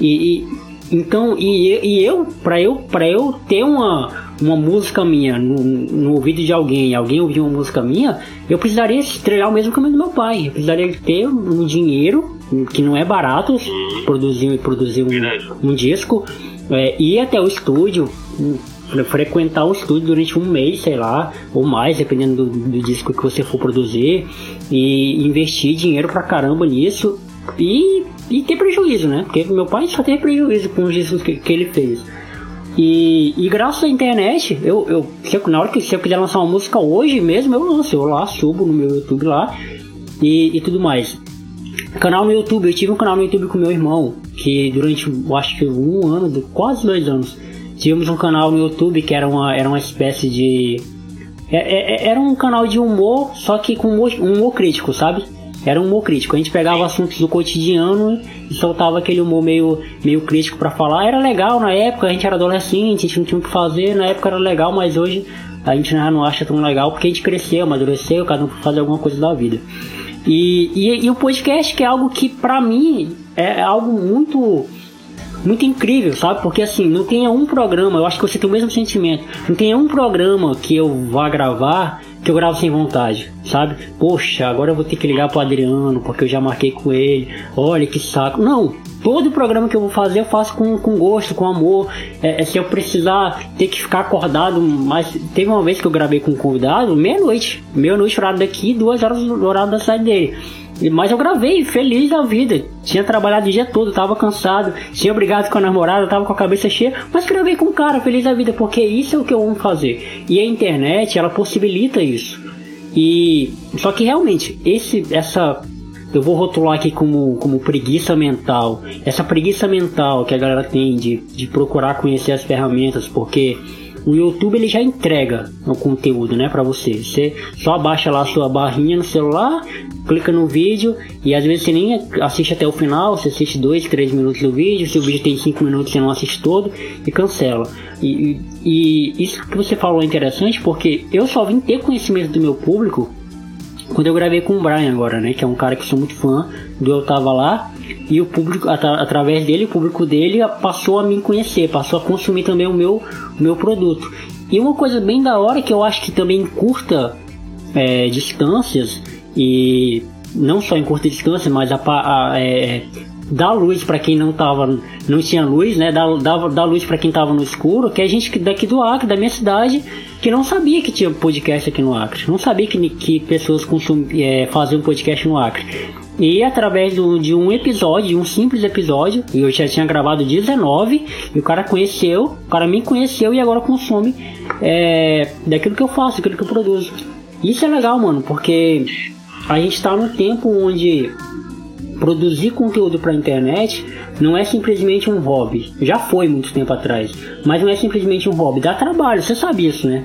E, e- então e, e eu para eu para eu ter uma uma música minha no, no ouvido de alguém, alguém ouvir uma música minha, eu precisaria estrelar o mesmo caminho do meu pai. Eu precisaria ter um dinheiro que não é barato produzir produzir um, um disco, é, ir até o estúdio, um, fre- frequentar o estúdio durante um mês, sei lá, ou mais, dependendo do, do disco que você for produzir, e investir dinheiro pra caramba nisso e, e ter prejuízo, né? Porque meu pai só teve prejuízo com os discos que, que ele fez. E, e graças à internet, eu, eu, se eu- na hora que se eu quiser lançar uma música hoje mesmo, eu lanço, eu lá subo no meu YouTube lá e, e tudo mais. Canal no YouTube, eu tive um canal no YouTube com meu irmão, que durante, eu acho que um ano, quase dois anos, tivemos um canal no YouTube que era uma, era uma espécie de é, é, era um canal de humor, só que com humor, humor crítico, sabe? Era um humor crítico. A gente pegava assuntos do cotidiano e soltava aquele humor meio, meio crítico para falar. Era legal na época, a gente era adolescente, a gente não tinha o que fazer. Na época era legal, mas hoje a gente já não acha tão legal porque a gente cresceu, amadureceu, cada um fazer alguma coisa da vida. E, e, e o podcast que é algo que para mim é algo muito muito incrível, sabe? Porque assim, não tenha um programa, eu acho que você tem o mesmo sentimento. Não tenha um programa que eu vá gravar que eu gravo sem vontade, sabe? Poxa, agora eu vou ter que ligar pro Adriano porque eu já marquei com ele. Olha que saco. Não, todo programa que eu vou fazer eu faço com, com gosto, com amor. É, é, se eu precisar ter que ficar acordado, mas teve uma vez que eu gravei com um convidado, meia-noite, meia-noite horário daqui, duas horas do horário da saída dele. Mas eu gravei, feliz da vida. Tinha trabalhado o dia todo, tava cansado, tinha brigado com a namorada, tava com a cabeça cheia, mas gravei com o cara, feliz da vida, porque isso é o que eu amo fazer. E a internet, ela possibilita isso. E só que realmente, esse essa eu vou rotular aqui como, como preguiça mental. Essa preguiça mental que a galera tem de, de procurar conhecer as ferramentas, porque o YouTube ele já entrega o conteúdo, né, para você. Você só abaixa lá a sua barrinha no celular, clica no vídeo e às vezes você nem assiste até o final, você assiste 2, 3 minutos do vídeo, se o vídeo tem 5 minutos você não assiste todo e cancela. E, e, e isso que você falou é interessante porque eu só vim ter conhecimento do meu público quando eu gravei com o Brian agora, né? Que é um cara que sou muito fã do Eu Tava Lá. E o público, através dele, o público dele passou a me conhecer, passou a consumir também o meu, o meu produto. E uma coisa bem da hora que eu acho que também curta é, distâncias e não só em curta distância, mas a, a é, dar luz para quem não tava, não tinha luz, né? Dar, dar, dar luz para quem tava no escuro, que é a gente daqui do Acre, da minha cidade, que não sabia que tinha podcast aqui no Acre, não sabia que, que pessoas consum, é, faziam podcast no Acre. E através do, de um episódio, de um simples episódio, eu já tinha gravado 19, e o cara conheceu, o cara me conheceu e agora consome é, daquilo que eu faço, daquilo que eu produzo. Isso é legal, mano, porque a gente tá num tempo onde produzir conteúdo para a internet não é simplesmente um hobby. Já foi muito tempo atrás, mas não é simplesmente um hobby. Dá trabalho, você sabe isso, né?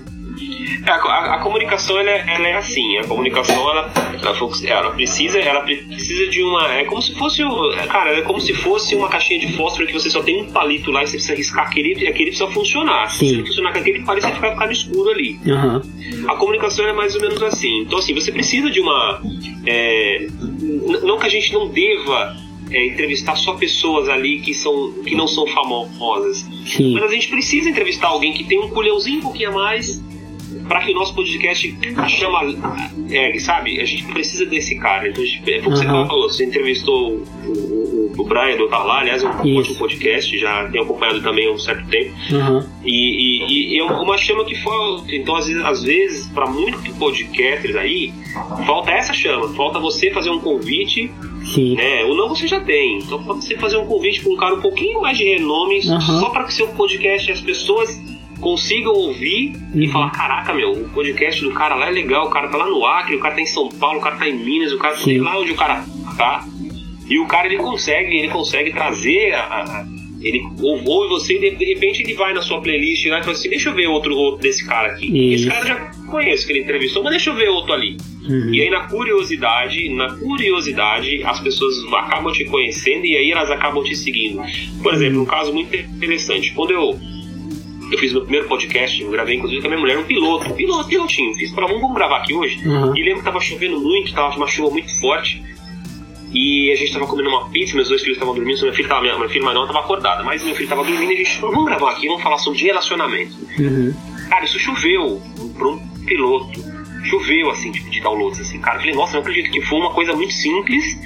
A, a, a, comunicação ela é, ela é, assim, a comunicação ela, ela, ela, precisa, ela precisa de uma, é como se fosse, cara, é como se fosse uma caixinha de fósforo que você só tem um palito lá e você precisa riscar aquele, aquele precisa funcionar. Sim. Se funcionar com aquele palito você vai ficar no escuro ali. Uhum. A comunicação é mais ou menos assim. Então assim, você precisa de uma, é, não que a gente não deva é, entrevistar só pessoas ali que, são, que não são famosas. Sim. Mas a gente precisa entrevistar alguém que tem um culhãozinho um pouquinho a mais para que o nosso podcast chama, é, sabe? A gente precisa desse cara. Então, é como uhum. você falou, você entrevistou o, o, o Brian do Otar lá, aliás, é um ótimo podcast, já tenho acompanhado também há um certo tempo. Uhum. E, e, e, é uma chama que falta. Então, às vezes, às vezes para muitos podcasters aí, falta essa chama, falta você fazer um convite Sim. Né? Ou não você já tem. Então pode você fazer um convite para um cara um pouquinho mais de renome, uhum. só para que seu podcast as pessoas consigam ouvir uhum. e falar: caraca, meu, o podcast do cara lá é legal, o cara tá lá no Acre, o cara tá em São Paulo, o cara tá em Minas, o cara tá lá onde o cara tá. E o cara ele consegue, ele consegue trazer a, a ele ouve você e de repente ele vai na sua playlist lá e fala assim: deixa eu ver outro, outro desse cara aqui. Isso. Esse cara já conheço que ele entrevistou, mas deixa eu ver outro ali. Uhum. E aí na curiosidade, na curiosidade, as pessoas acabam te conhecendo e aí elas acabam te seguindo. Por exemplo, um caso muito interessante, quando eu eu fiz meu primeiro podcast, eu gravei inclusive com a minha mulher, um piloto, um piloto, pilotinho. Fiz, falei, vamos gravar aqui hoje. Uhum. E lembro que tava chovendo muito, tava uma chuva muito forte. E a gente tava comendo uma pizza, meus dois filhos estavam dormindo, minha filha tava, minha filha mais não tava acordada, mas meu filho tava dormindo e a gente falou, vamos gravar aqui, vamos falar sobre relacionamento. Uhum. Cara, isso choveu para um piloto. Choveu, assim, tipo, de downloads, assim, cara. Eu falei, nossa, não acredito que foi uma coisa muito simples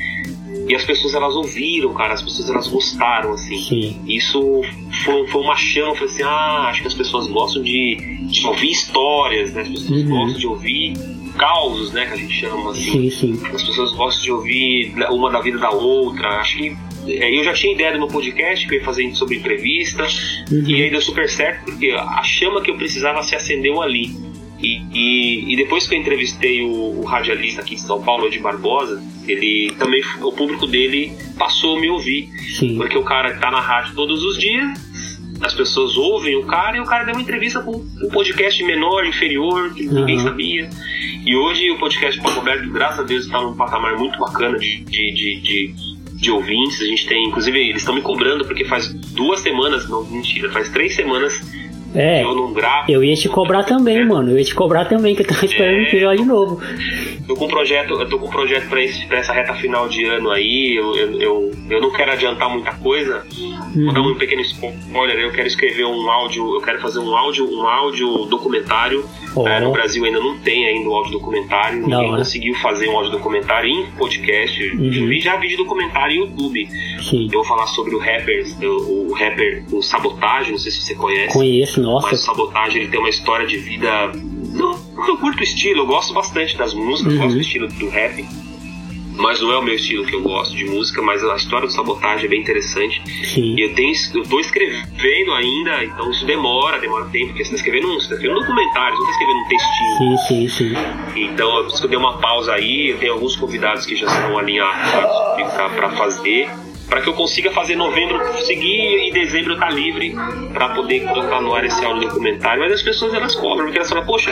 e as pessoas elas ouviram, cara, as pessoas elas gostaram, assim. Sim. Isso foi, foi uma chama, foi assim, ah, acho que as pessoas gostam de, de ouvir histórias, né? As pessoas uhum. gostam de ouvir causos, né, que a gente chama assim. Sim, sim. As pessoas gostam de ouvir uma da vida da outra. Acho que é, eu já tinha ideia do meu podcast que eu ia fazer sobre entrevista uhum. e aí deu super certo porque a chama que eu precisava se acendeu ali. E, e, e, depois que eu entrevistei o, o, radialista aqui de São Paulo, de Barbosa, ele também, o público dele passou a me ouvir. Sim. Porque o cara tá na rádio todos os dias as pessoas ouvem o cara e o cara deu uma entrevista com um podcast menor, inferior, que ninguém sabia. E hoje o podcast Papo Aberto, graças a Deus, está num patamar muito bacana de, de, de, de, de ouvintes. A gente tem, inclusive, eles estão me cobrando porque faz duas semanas, não, mentira, faz três semanas é, eu não gravo. Eu ia te cobrar também, mano. Eu ia te cobrar também, que eu tava esperando é. um episódio de novo. Tô com um projeto, eu tô com um projeto pra, esse, pra essa reta final de ano aí. Eu, eu, eu, eu não quero adiantar muita coisa. Uhum. Vou dar um pequeno spoiler. Eu quero escrever um áudio, eu quero fazer um áudio, um áudio documentário. Oh. É, no Brasil ainda não tem ainda o áudio documentário. Ninguém não, conseguiu fazer um áudio documentário em podcast. Uhum. Eu vi já vídeo documentário em YouTube. Sim. Eu vou falar sobre o rapper, o, o rapper, o Sabotagem, não sei se você conhece. Conheço, nossa. Mas o Sabotagem ele tem uma história de vida. Não, eu curto o estilo, eu gosto bastante das músicas, uhum. gosto do estilo do rap. Mas não é o meu estilo que eu gosto de música, mas a história do sabotagem é bem interessante. Sim. E eu tenho, eu tô escrevendo ainda, então isso demora, demora tempo, porque você tá escrevendo um, você tá escrevendo um documentário, você tá escrevendo um textinho. Sim, sim, sim. Então, eu preciso que eu dei uma pausa aí, eu tenho alguns convidados que já estão alinhados para fazer para que eu consiga fazer novembro seguir e dezembro estar tá livre para poder colocar no ar esse áudio documentário. Mas as pessoas elas cobram, porque elas falam, poxa,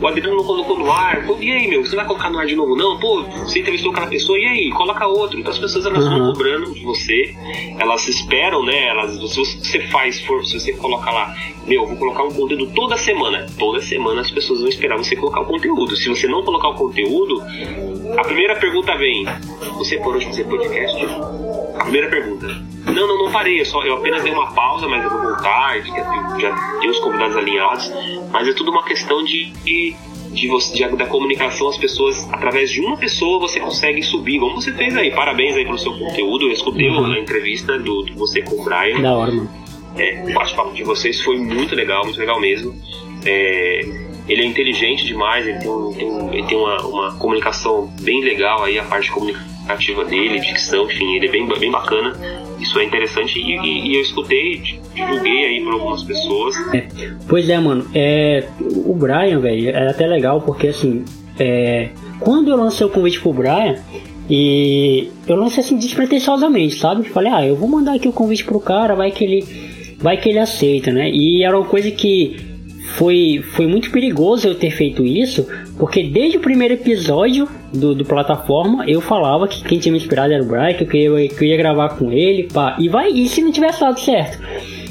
o Adriano não colocou no ar, pô, e aí, meu, você vai colocar no ar de novo? Não, pô, você entrevistou aquela pessoa, e aí, coloca outro. Então as pessoas elas uhum. vão cobrando de você, elas esperam, né? Elas, se você faz, for, se você coloca lá, meu, vou colocar um conteúdo toda semana. Toda semana as pessoas vão esperar você colocar o conteúdo. Se você não colocar o conteúdo, a primeira pergunta vem: Você parou de fazer podcast? A primeira pergunta. Não, não, não parei. Eu, só, eu apenas dei uma pausa, mas eu vou voltar. Já, já tenho os convidados alinhados. Mas é tudo uma questão de, de, de, você, de, da comunicação. As pessoas, através de uma pessoa, você consegue subir. Como você fez aí. Parabéns aí pelo seu conteúdo. Eu escutei uhum. a entrevista do, do você com o Brian. Da hora, mano. É, o bate-papo de vocês foi muito legal, muito legal mesmo. É, ele é inteligente demais, ele tem, tem, ele tem uma, uma, comunicação bem legal aí, a parte comunicativa dele, dicção, enfim, ele é bem, bem bacana. Isso é interessante e, e, e eu escutei, divulguei aí para algumas pessoas. É, pois é, mano, é, o Brian, velho, é até legal porque assim, é, quando eu lancei o convite pro Brian, e eu lancei assim despretensiosamente, sabe? Falei, ah, eu vou mandar aqui o convite pro cara, vai que ele vai que ele aceita, né? E era uma coisa que foi, foi muito perigoso eu ter feito isso, porque desde o primeiro episódio do, do plataforma eu falava que quem tinha me inspirado era o Brian, que eu, que eu ia gravar com ele, pá, e vai, e se não tivesse dado certo?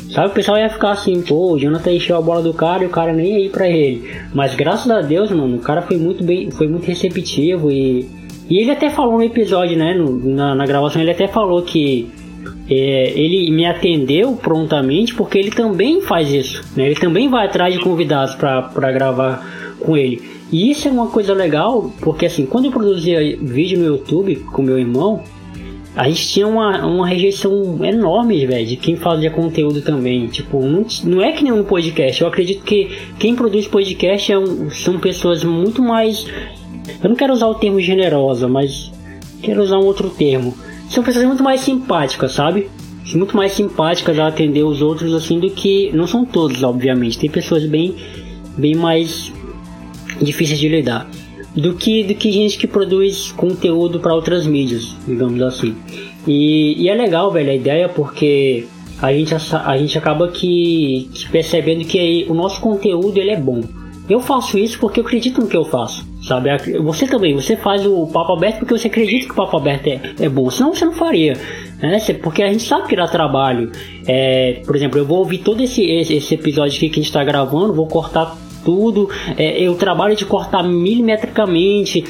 Sabe, o pessoal ia ficar assim, pô, o Jonathan encheu a bola do cara e o cara nem ir pra ele. Mas graças a Deus, mano, o cara foi muito bem, foi muito receptivo e. E ele até falou no episódio, né? No, na, na gravação, ele até falou que é, ele me atendeu prontamente porque ele também faz isso, né? Ele também vai atrás de convidados para gravar com ele. E isso é uma coisa legal, porque assim, quando eu produzia vídeo no YouTube com meu irmão, a gente tinha uma, uma rejeição enorme, velho, de quem fazia conteúdo também. Tipo, não, não é que nem um podcast. Eu acredito que quem produz podcast é um, são pessoas muito mais. Eu não quero usar o termo generosa, mas quero usar um outro termo são pessoas muito mais simpáticas, sabe? Muito mais simpáticas a atender os outros assim do que. Não são todos, obviamente. Tem pessoas bem, bem mais difíceis de lidar do que do que gente que produz conteúdo para outras mídias, digamos assim. E, e, é legal, velho, a ideia porque a gente, a, gente acaba que, que percebendo que o nosso conteúdo ele é bom. Eu faço isso porque eu acredito no que eu faço, sabe? Você também, você faz o papo aberto porque você acredita que o papo aberto é, é bom, senão você não faria. Né? Porque a gente sabe que dá trabalho. É, por exemplo, eu vou ouvir todo esse, esse episódio aqui que a gente está gravando, vou cortar tudo. É, eu trabalho de cortar milimetricamente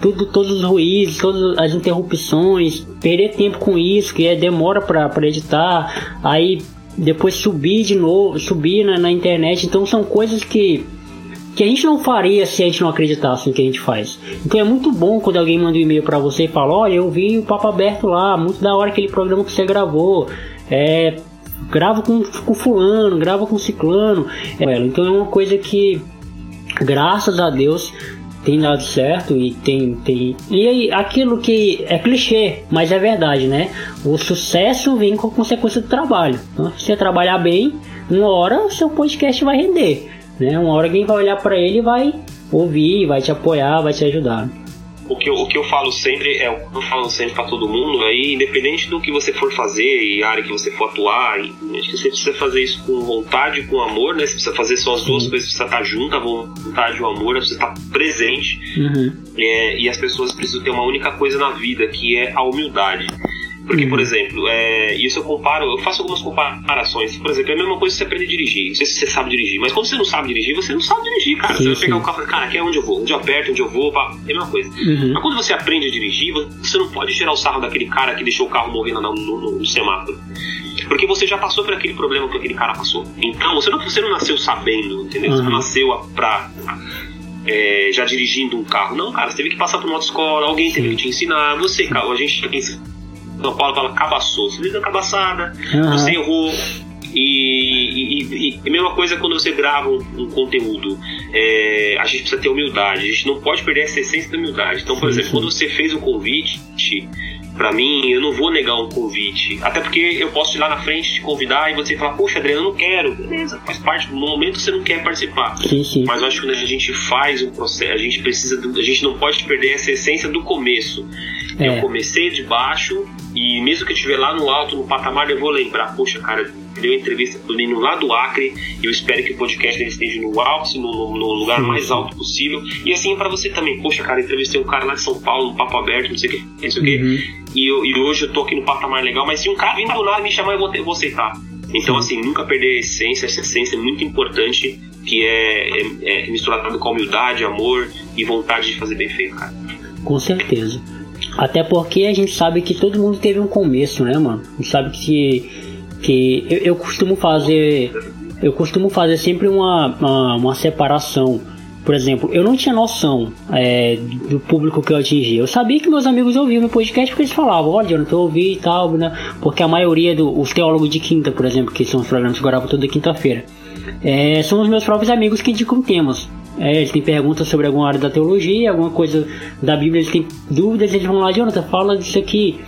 tudo, todos os ruídos, todas as interrupções, perder tempo com isso, que é demora para editar, aí depois subir de novo, subir na, na internet. Então são coisas que que a gente não faria se a gente não acreditasse no que a gente faz. Então é muito bom quando alguém manda um e-mail para você e fala: Olha, eu vi o papo aberto lá, muito da hora aquele programa que você gravou. É, grava com, com fulano, grava com ciclano. É, então é uma coisa que, graças a Deus, tem dado certo e tem, tem. E aí, aquilo que é clichê, mas é verdade, né? O sucesso vem com consequência do trabalho. Então, se você trabalhar bem, uma hora o seu podcast vai render. Né? Uma hora alguém vai olhar para ele e vai ouvir, vai te apoiar, vai te ajudar. o que, eu, o que eu falo sempre é o que eu falo sempre para todo mundo aí, independente do que você for fazer e a área que você for atuar, acho que você precisa fazer isso com vontade, com amor, né? Você precisa fazer só as duas Sim. coisas, você precisa estar junto, a vontade e o amor, você estar presente. Uhum. É, e as pessoas precisam ter uma única coisa na vida, que é a humildade. Porque, por uhum. exemplo, é, isso eu comparo, eu faço algumas comparações. Por exemplo, é a mesma coisa que você aprender a dirigir. Não sei se você sabe dirigir, mas quando você não sabe dirigir, você não sabe dirigir, cara. Sim, você vai pegar o carro e falar, cara, aqui é onde eu vou, onde eu aperto, onde eu vou, pá. é a mesma coisa. Uhum. Mas quando você aprende a dirigir, você não pode tirar o sarro daquele cara que deixou o carro morrendo no, no, no semáforo. Porque você já passou por aquele problema que aquele cara passou. Então, você não, você não nasceu sabendo, entendeu? Uhum. Você não uhum. nasceu pra. É, já dirigindo um carro. Não, cara, você teve que passar por uma autoescola, alguém teve que te ensinar. Você, cara, a gente são Paulo fala cabaçou. Você fez a cabaçada, uhum. você errou. E, e, e, mesma coisa quando você grava um, um conteúdo. É, a gente precisa ter humildade, a gente não pode perder essa essência da humildade. Então, por sim, exemplo, sim. quando você fez o convite, para mim, eu não vou negar um convite. Até porque eu posso ir lá na frente te convidar e você falar, poxa, Adriano, eu não quero. Beleza, faz parte. No momento você não quer participar. Sim, sim. Mas eu acho que quando a gente faz um processo, a gente precisa. Do, a gente não pode perder essa essência do começo. É. Eu comecei de baixo e mesmo que eu estiver lá no alto, no patamar, eu vou lembrar, poxa, cara, deu entrevista pro Nino lá do Acre, eu espero que o podcast dele esteja no alto, no, no lugar mais alto possível. E assim é para você também, poxa, cara, entrevistei um cara lá de São Paulo, um papo aberto, não sei o que, não sei o que. Uhum. E, eu, e hoje eu tô aqui no patamar legal, mas se um cara vir do lado me chamar, eu vou, eu vou aceitar. Então, assim, nunca perder a essência, essa essência é muito importante, que é, é, é misturada com humildade, amor e vontade de fazer bem feito, cara. Com certeza. Até porque a gente sabe que todo mundo teve um começo, né, mano? A gente sabe que, que eu, eu costumo fazer. Eu costumo fazer sempre uma, uma, uma separação. Por exemplo, eu não tinha noção é, do público que eu atingia. Eu sabia que meus amigos ouviam meu podcast porque eles falavam, olha, eu não tô ouvindo e tal, né? Porque a maioria dos teólogos de quinta, por exemplo, que são os programas que eu gravo toda quinta-feira, é, são os meus próprios amigos que indicam temas. É, eles têm perguntas sobre alguma área da teologia, alguma coisa da Bíblia, eles têm dúvidas, eles vão lá, Jonathan, fala disso aqui.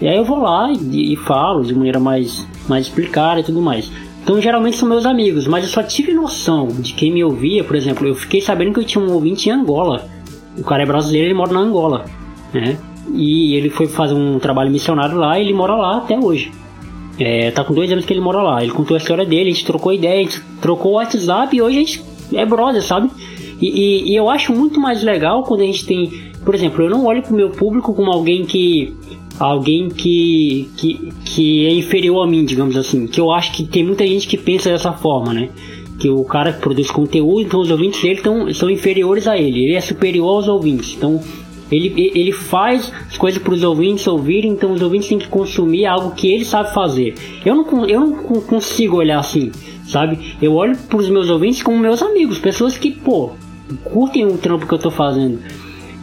E aí eu vou lá e, e falo de maneira mais, mais explicada e tudo mais. Então geralmente são meus amigos, mas eu só tive noção de quem me ouvia, por exemplo, eu fiquei sabendo que eu tinha um ouvinte em Angola. O cara é brasileiro, ele mora na Angola, né? E ele foi fazer um trabalho missionário lá e ele mora lá até hoje. É, tá com dois anos que ele mora lá. Ele contou a história dele, a gente trocou ideia, a gente trocou o WhatsApp e hoje a gente é brother, sabe? E, e, e, eu acho muito mais legal quando a gente tem, por exemplo, eu não olho pro meu público como alguém que alguém que, que, que é inferior a mim, digamos assim. Que eu acho que tem muita gente que pensa dessa forma, né? Que o cara que produz conteúdo, então os ouvintes dele tão, são inferiores a ele, ele é superior aos ouvintes. Então ele, ele faz as coisas para os ouvintes ouvirem, então os ouvintes têm que consumir algo que ele sabe fazer. Eu não, eu não consigo olhar assim, sabe? Eu olho para os meus ouvintes como meus amigos, pessoas que, pô, curtem o trampo que eu tô fazendo.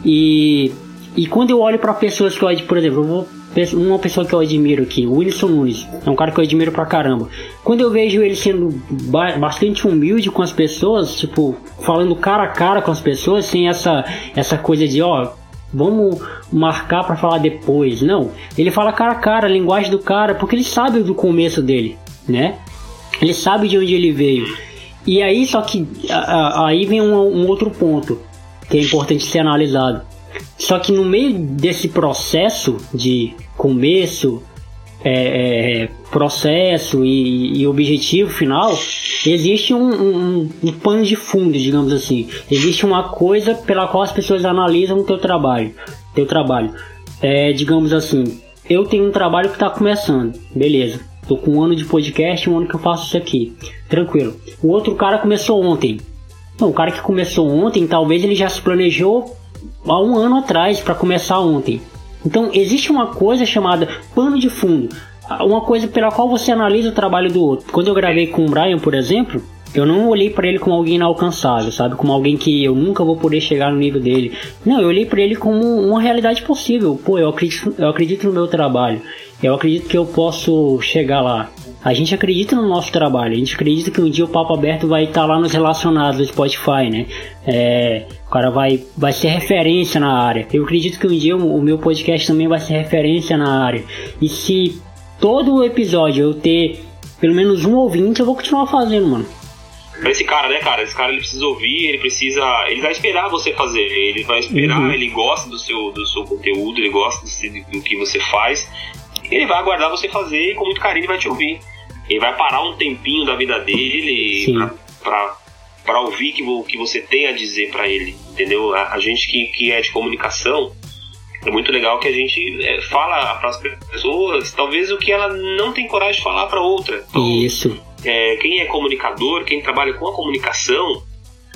E, e quando eu olho para pessoas que eu, por exemplo, eu vou uma pessoa que eu admiro aqui, o Wilson Nunes, é um cara que eu admiro pra caramba. Quando eu vejo ele sendo ba bastante humilde com as pessoas, tipo, falando cara a cara com as pessoas, sem essa, essa coisa de, ó, vamos marcar para falar depois. Não, ele fala cara a cara, a linguagem do cara, porque ele sabe do começo dele, né? Ele sabe de onde ele veio. E aí, só que aí vem um, um outro ponto que é importante ser analisado. Só que no meio desse processo de começo, é, é, processo e, e, objetivo final, existe um, um, um, pano de fundo, digamos assim. Existe uma coisa pela qual as pessoas analisam o teu trabalho. Teu trabalho. É, digamos assim, eu tenho um trabalho que está começando, beleza. Tô com um ano de podcast, um ano que eu faço isso aqui. Tranquilo. O outro cara começou ontem. Não, o cara que começou ontem, talvez ele já se planejou há um ano atrás para começar ontem. Então existe uma coisa chamada pano de fundo, uma coisa pela qual você analisa o trabalho do outro. Quando eu gravei com o Brian, por exemplo, eu não olhei para ele como alguém inalcançável, sabe? Como alguém que eu nunca vou poder chegar no nível dele. Não, eu olhei para ele como uma realidade possível. Pô, eu acredito, eu acredito no meu trabalho. Eu acredito que eu posso chegar lá. A gente acredita no nosso trabalho, a gente acredita que um dia o Papo Aberto vai estar lá nos relacionados do Spotify, né? É, o cara vai, vai ser referência na área. Eu acredito que um dia o, o meu podcast também vai ser referência na área. E se todo episódio eu ter pelo menos um ouvinte, eu vou continuar fazendo, mano. pra esse cara, né, cara? Esse cara ele precisa ouvir, ele precisa. Ele vai esperar você fazer. Ele vai esperar, uhum. ele gosta do seu, do seu conteúdo, ele gosta do, do que você faz. Ele vai aguardar você fazer e com muito carinho ele vai te ouvir. Ele vai parar um tempinho da vida dele pra, ouvir que, o que você tem a dizer para ele, entendeu? A, a, gente que, que é de comunicação, é muito legal que a gente é, fala para as pessoas, talvez o que ela não tem coragem de falar para outra. Então, Isso. É, quem é comunicador, quem trabalha com a comunicação,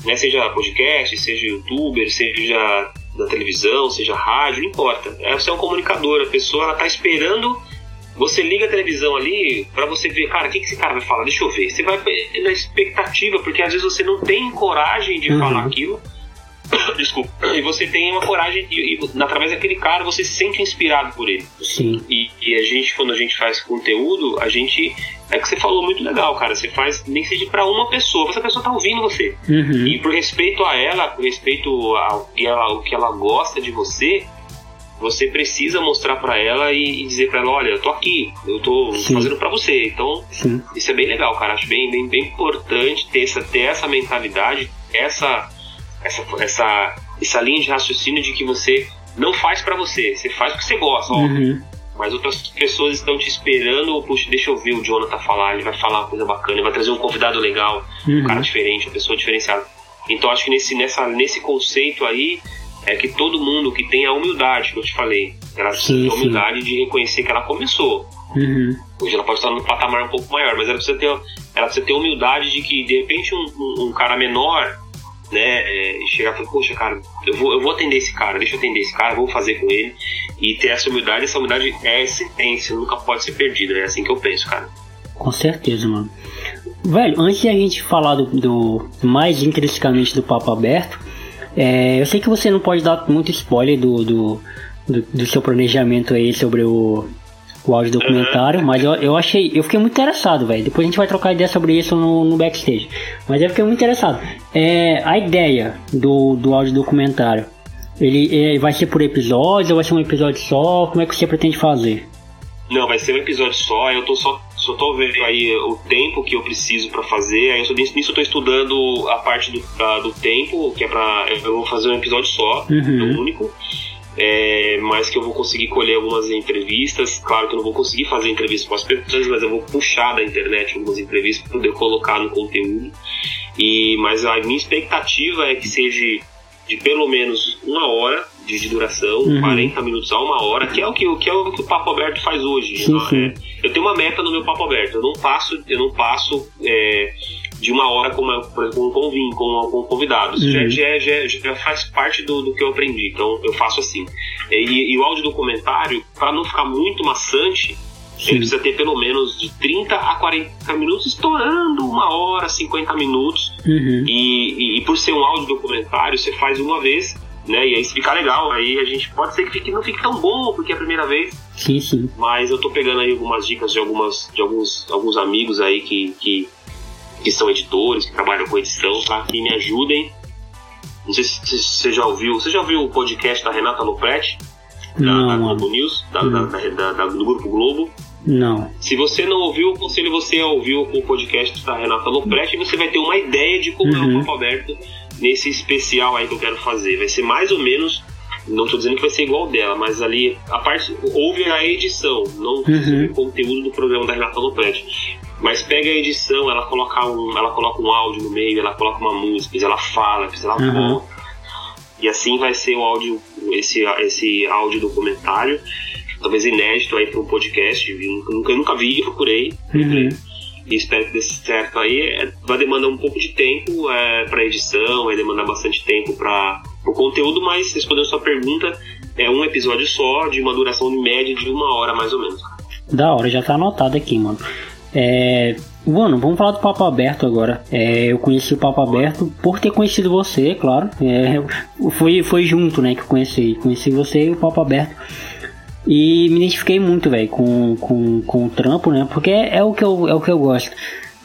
né, seja podcast, seja youtuber, seja da televisão, seja rádio, não importa. É, você é um comunicador, a pessoa ela tá esperando você liga a televisão ali para você ver, cara, o que, que esse cara vai falar? Deixa eu ver. Você vai na expectativa, porque às vezes você não tem coragem de uhum. falar aquilo. Desculpa. E você tem uma coragem e, e, através daquele cara você se sente inspirado por ele. Sim. E, e, a gente, quando a gente faz conteúdo, a gente. É que você falou muito legal, cara. Você faz nem que seja para uma pessoa, essa pessoa tá ouvindo você. Uhum. E por respeito a ela, por respeito ao que ela, ao que ela gosta de você, você precisa mostrar para ela e, dizer para ela, olha, eu tô aqui, eu tô Sim. fazendo para você. Então, Sim. isso é bem legal, cara. Acho bem, bem, bem importante ter essa, ter essa mentalidade, essa, essa, essa, essa linha de raciocínio de que você não faz para você, você faz porque você gosta, uhum. Mas outras pessoas estão te esperando, puxa, deixa eu ver o Jonathan falar, ele vai falar uma coisa bacana, ele vai trazer um convidado legal, uhum. um cara diferente, uma pessoa diferenciada. Então acho que nesse, nessa, nesse conceito aí, é que todo mundo que tem a humildade que eu te falei, ela tem a humildade de reconhecer que ela começou. Uhum. Hoje ela pode estar num patamar um pouco maior, mas ela precisa ter, ela precisa ter humildade de que de repente um, um, um cara menor, né, é, chegar e falar, poxa, cara, eu vou, eu vou atender esse cara, deixa eu atender esse cara, vou fazer com ele. E ter essa humildade, essa humildade é essência, nunca pode ser perdida, é assim que eu penso, cara. Com certeza, mano. Velho, antes de a gente falar do, do mais intrinsecamente do papo aberto, é, eu sei que você não pode dar muito spoiler do, do, do, do seu planejamento aí sobre o, o áudio documentário, mas eu, eu achei, eu fiquei muito interessado, velho. Depois a gente vai trocar ideia sobre isso no, no backstage. Mas eu fiquei muito interessado. É, a ideia do, do áudio documentário, ele, ele vai ser por episódio ou vai ser um episódio só? Como é que você pretende fazer? Não, vai ser um episódio só. Eu tô só só tô vendo aí o tempo que eu preciso para fazer. Aí eu, nisso eu tô estudando a parte do, da, do tempo, que é pra. Eu vou fazer um episódio só, uhum. único. É, mas que eu vou conseguir colher algumas entrevistas. Claro que eu não vou conseguir fazer entrevistas com as pessoas, mas eu vou puxar da internet algumas entrevistas para poder colocar no conteúdo. E, mas a minha expectativa é que seja de pelo menos uma hora de, duração, uhum. 40 minutos a uma hora, que é o que, que, é o, que o Papo Aberto faz hoje. Sim, sim. É, eu tenho uma meta no meu Papo Aberto, eu não passo, eu não passo é, de uma hora com, uma, com, com, com, com convidados. Uhum. Já, já, já, já, faz parte do, do que eu aprendi, então eu faço assim. E, e o áudio documentário, para não ficar muito maçante, Sim. Ele precisa ter pelo menos de 30 a 40 minutos, estourando uma hora, 50 minutos. Uhum. E, e, e, por ser um áudio documentário, você faz uma vez, né? E aí se ficar legal, aí a gente pode ser que fique, não fique tão bom porque é a primeira vez. Sim, sim. Mas eu tô pegando aí algumas dicas de, algumas, de alguns, alguns amigos aí que, que, que são editores, que trabalham com edição, tá? Que me ajudem. Não sei se, você já ouviu. Você já ouviu o podcast da Renata Lopretti? Da, não, da Globo News, da, da, da, do Grupo Globo. Não. Se você não ouviu, eu aconselho você a ouvir o podcast da Renata Lopretti e você vai ter uma ideia de como uhum. é o Papo Aberto nesse especial aí que eu quero fazer. Vai ser mais ou menos, não estou dizendo que vai ser igual dela, mas ali a parte ouve a edição, não uhum. o conteúdo do programa da Renata Lopretti. Mas pega a edição, ela coloca um, ela coloca um áudio no meio, ela coloca uma música, ela fala, ela uhum. volta. E assim vai ser o áudio, esse, esse áudio documentário talvez inédito aí para um podcast. Eu nunca, eu nunca vi, procurei. Uhum. E espero que dê certo aí. É, vai demandar um pouco de tempo é, para edição, vai demandar bastante tempo para o conteúdo, mas respondendo sua pergunta, é um episódio só, de uma duração média de uma hora mais ou menos. Da hora, já tá anotado aqui, mano. É, Mano, vamos falar do Papo Aberto agora. É, eu conheci o Papo Aberto por ter conhecido você, claro. É, foi, foi junto, né, que eu conheci. Conheci você e o Papo Aberto. E me identifiquei muito, velho, com, com, com o trampo, né? Porque é, é, o, que eu, é o que eu gosto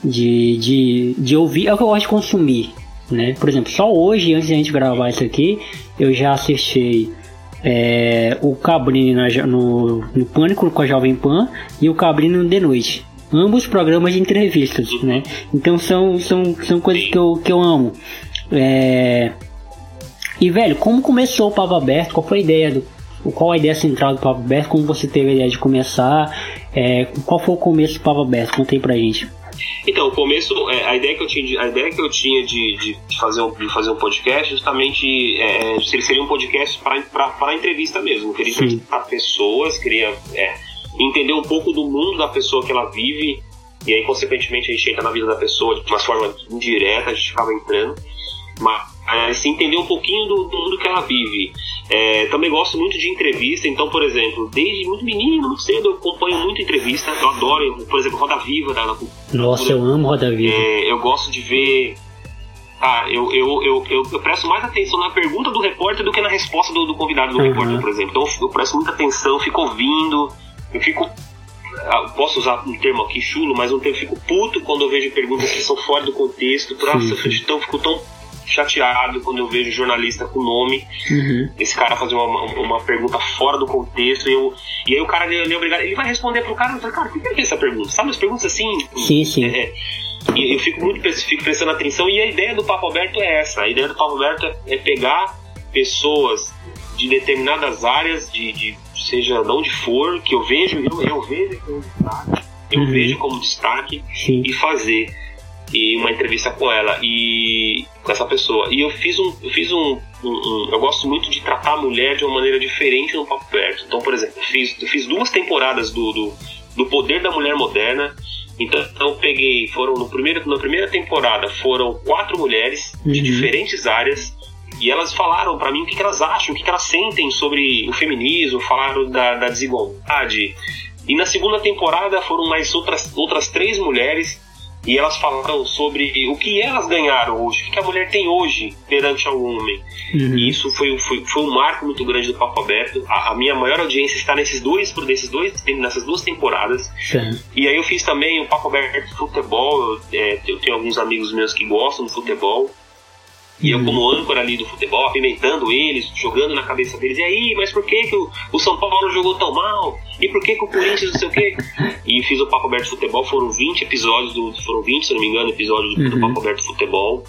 de, de, de ouvir, é o que eu gosto de consumir, né? Por exemplo, só hoje, antes de a gente gravar isso aqui, eu já assisti é, o Cabrini na, no, no Pânico com a Jovem Pan e o Cabrini no The Noite. Ambos programas de entrevistas, né? Então são, são, são coisas que eu, que eu amo. É... E velho, como começou o Papo Aberto? Qual foi a ideia do. Qual a ideia central do Papo Aberto? Como você teve a ideia de começar? É... Qual foi o começo do Papo Aberto? Conta aí pra gente. Então, o começo, é, a ideia que eu tinha, de, a ideia que eu tinha de, de, fazer, um, de fazer um podcast, justamente, é, seria um podcast para entrevista mesmo. Eu queria entrevistar pessoas, queria é, entender um pouco do mundo da pessoa que ela vive, e aí, consequentemente, a gente entra na vida da pessoa de uma forma indireta, a gente acaba entrando. Mas se entender um pouquinho do, do, mundo que ela vive. É, também gosto muito de entrevista, então, por exemplo, desde muito menino, muito cedo, eu acompanho muito entrevista, eu adoro, por exemplo, Roda Viva da, Nossa, eu amo Roda Viva. É, eu gosto de ver. Ah, eu, eu, eu, eu, eu, presto mais atenção na pergunta do repórter do que na resposta do, do convidado do uhum. repórter, por exemplo. Então eu presto muita atenção, fico ouvindo, eu fico ah, posso usar um termo aqui chulo, mas um termo fico puto quando eu vejo perguntas que são fora do contexto. Nossa, eu fico tão, fico tão chateado quando eu vejo jornalista com nome, uhum. esse cara fazer uma, uma pergunta fora do contexto, e, eu, e aí o cara ele é obrigado, ele vai responder pro cara, cara, por que é essa pergunta? Sabe as perguntas assim? Sim, sim. É, é, e eu fico muito fico prestando atenção, e a ideia do Papo Aberto é essa, a ideia do Papo Aberto é, é pegar pessoas de determinadas áreas, de, de seja de onde for, que eu vejo, eu, eu vejo como destaque, eu uhum. vejo como destaque Sim. e fazer e uma entrevista com ela e com essa pessoa. E eu fiz um, eu fiz um, um, um, eu gosto muito de tratar a mulher de uma maneira diferente no papo perto. Então, por exemplo, eu fiz, eu fiz duas temporadas do, do, do Poder da Mulher Moderna. Então, eu peguei, foram no primeiro, na primeira temporada foram quatro mulheres uhum. de diferentes áreas e elas falaram para mim o que, que, elas acham, o que, que, elas sentem sobre o feminismo, falaram da, da desigualdade. E na segunda temporada foram mais outras, outras três mulheres e elas falaram sobre o que elas ganharam hoje, o que a mulher tem hoje perante ao homem. Uhum. E isso foi, foi, foi um marco muito grande do Papo Aberto. A, a minha maior audiência está nesses dois, desses dois, nessas duas temporadas. E aí eu fiz também o Papo Aberto de futebol. Eu, é, eu tenho alguns amigos meus que gostam de futebol. E eu, como âncora ali do futebol, apimentando eles, jogando na cabeça deles. E aí, mas por que, que o, o São Paulo jogou tão mal? E por que, que o Corinthians não sei o quê? E fiz o Papo Aberto Futebol, foram 20 episódios, do, foram 20, se não me engano, episódios do, uhum. do Papo Aberto Futebol.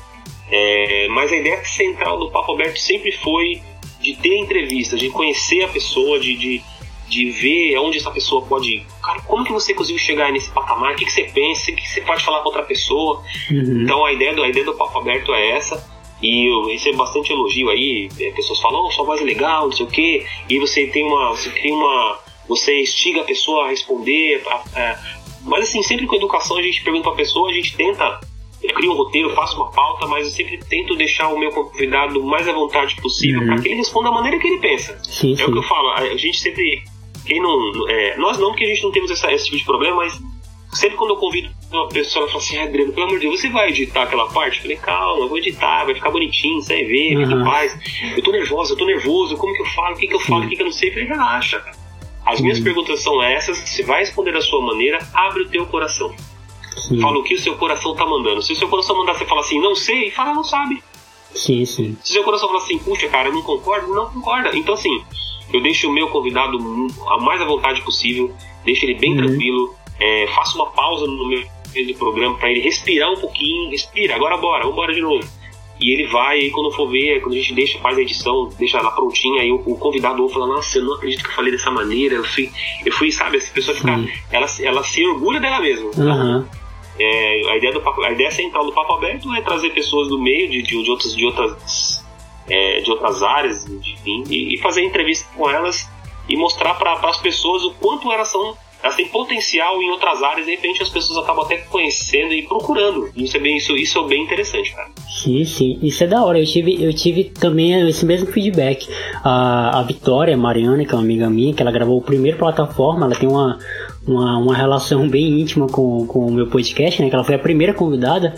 É, mas a ideia central do Papo Aberto sempre foi de ter entrevistas, de conhecer a pessoa, de, de, de ver onde essa pessoa pode. Cara, como que você conseguiu chegar nesse patamar? O que, que você pensa? O que, que você pode falar com outra pessoa? Uhum. Então a ideia, do, a ideia do Papo Aberto é essa. E eu recebo bastante elogio aí, é, pessoas falam, oh, sua voz é legal, não sei o quê, e você tem uma. Você cria uma. Você instiga a pessoa a responder. A, a, mas assim, sempre com educação a gente pergunta pra pessoa, a gente tenta. Eu crio um roteiro, faço uma pauta, mas eu sempre tento deixar o meu convidado o mais à vontade possível uhum. para que ele responda da maneira que ele pensa. Sim, é sim. o que eu falo, a gente sempre. Quem não. É, nós não, porque a gente não temos essa, esse tipo de problema, mas sempre quando eu convido uma pessoa, ela fala assim, ah, Adriano, pelo amor de Deus, você vai editar aquela parte? Eu falei, calma, eu vou editar, vai ficar bonitinho, você vai ver, uhum. que paz. Eu tô nervosa, eu tô nervoso, como que eu falo, o que que eu falo, o que que eu não sei? Eu falei, relaxa, cara. As minhas uhum. perguntas são essas, você vai responder da sua maneira, abre o teu coração. Sim. Fala o que o seu coração tá mandando. Se o seu coração mandar você falar assim, não sei, fala, não sabe. Sim, sim. Se o seu coração falar assim, puxa, cara, eu não concordo, não concorda. Então, assim, eu deixo o meu convidado a mais à vontade possível, deixo ele bem uhum. tranquilo, é, faço uma pausa no meio do programa para ele respirar um pouquinho, respira, agora bora, vamos embora de novo. E ele vai, e quando for ver, quando a gente deixa, faz a edição, deixa ela prontinha, aí o, o convidado ouve fala, nossa, eu não acredito que eu falei dessa maneira, eu fui, eu fui sabe, essa pessoa fica, ela, ela se orgulha dela mesma. Uhum. É, a, ideia do papo, a ideia central do Papo Aberto é trazer pessoas do meio, de, de, de outras, de outras, é, de outras áreas, enfim, e, e fazer entrevista com elas e mostrar para as pessoas o quanto elas são elas têm potencial em outras áreas, de repente as pessoas acabam até conhecendo e procurando. Isso é bem, isso, isso é bem interessante, cara. Sim, sim, isso é da hora. Eu tive, eu tive também esse mesmo feedback. A, a Vitória Mariana, que é uma amiga minha, que ela gravou o primeiro plataforma, ela tem uma, uma, uma relação bem íntima com, com o meu podcast, né? Que ela foi a primeira convidada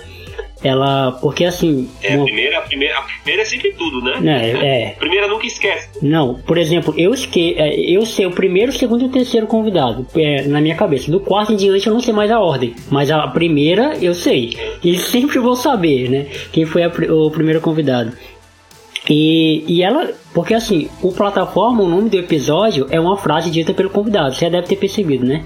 ela. Porque assim. É, a, primeira, a, primeira, a primeira é sempre tudo, né? É, é. A primeira nunca esquece. Não, por exemplo, eu, esque... É, eu sei o primeiro, o segundo e o terceiro convidado é, na minha cabeça. Do quarto em diante eu não sei mais a ordem. Mas a primeira eu sei. E sempre vou saber, né? Quem foi a, o primeiro convidado. E, e ela, porque assim, o plataforma, o nome do episódio é uma frase dita pelo convidado, você já deve ter percebido, né?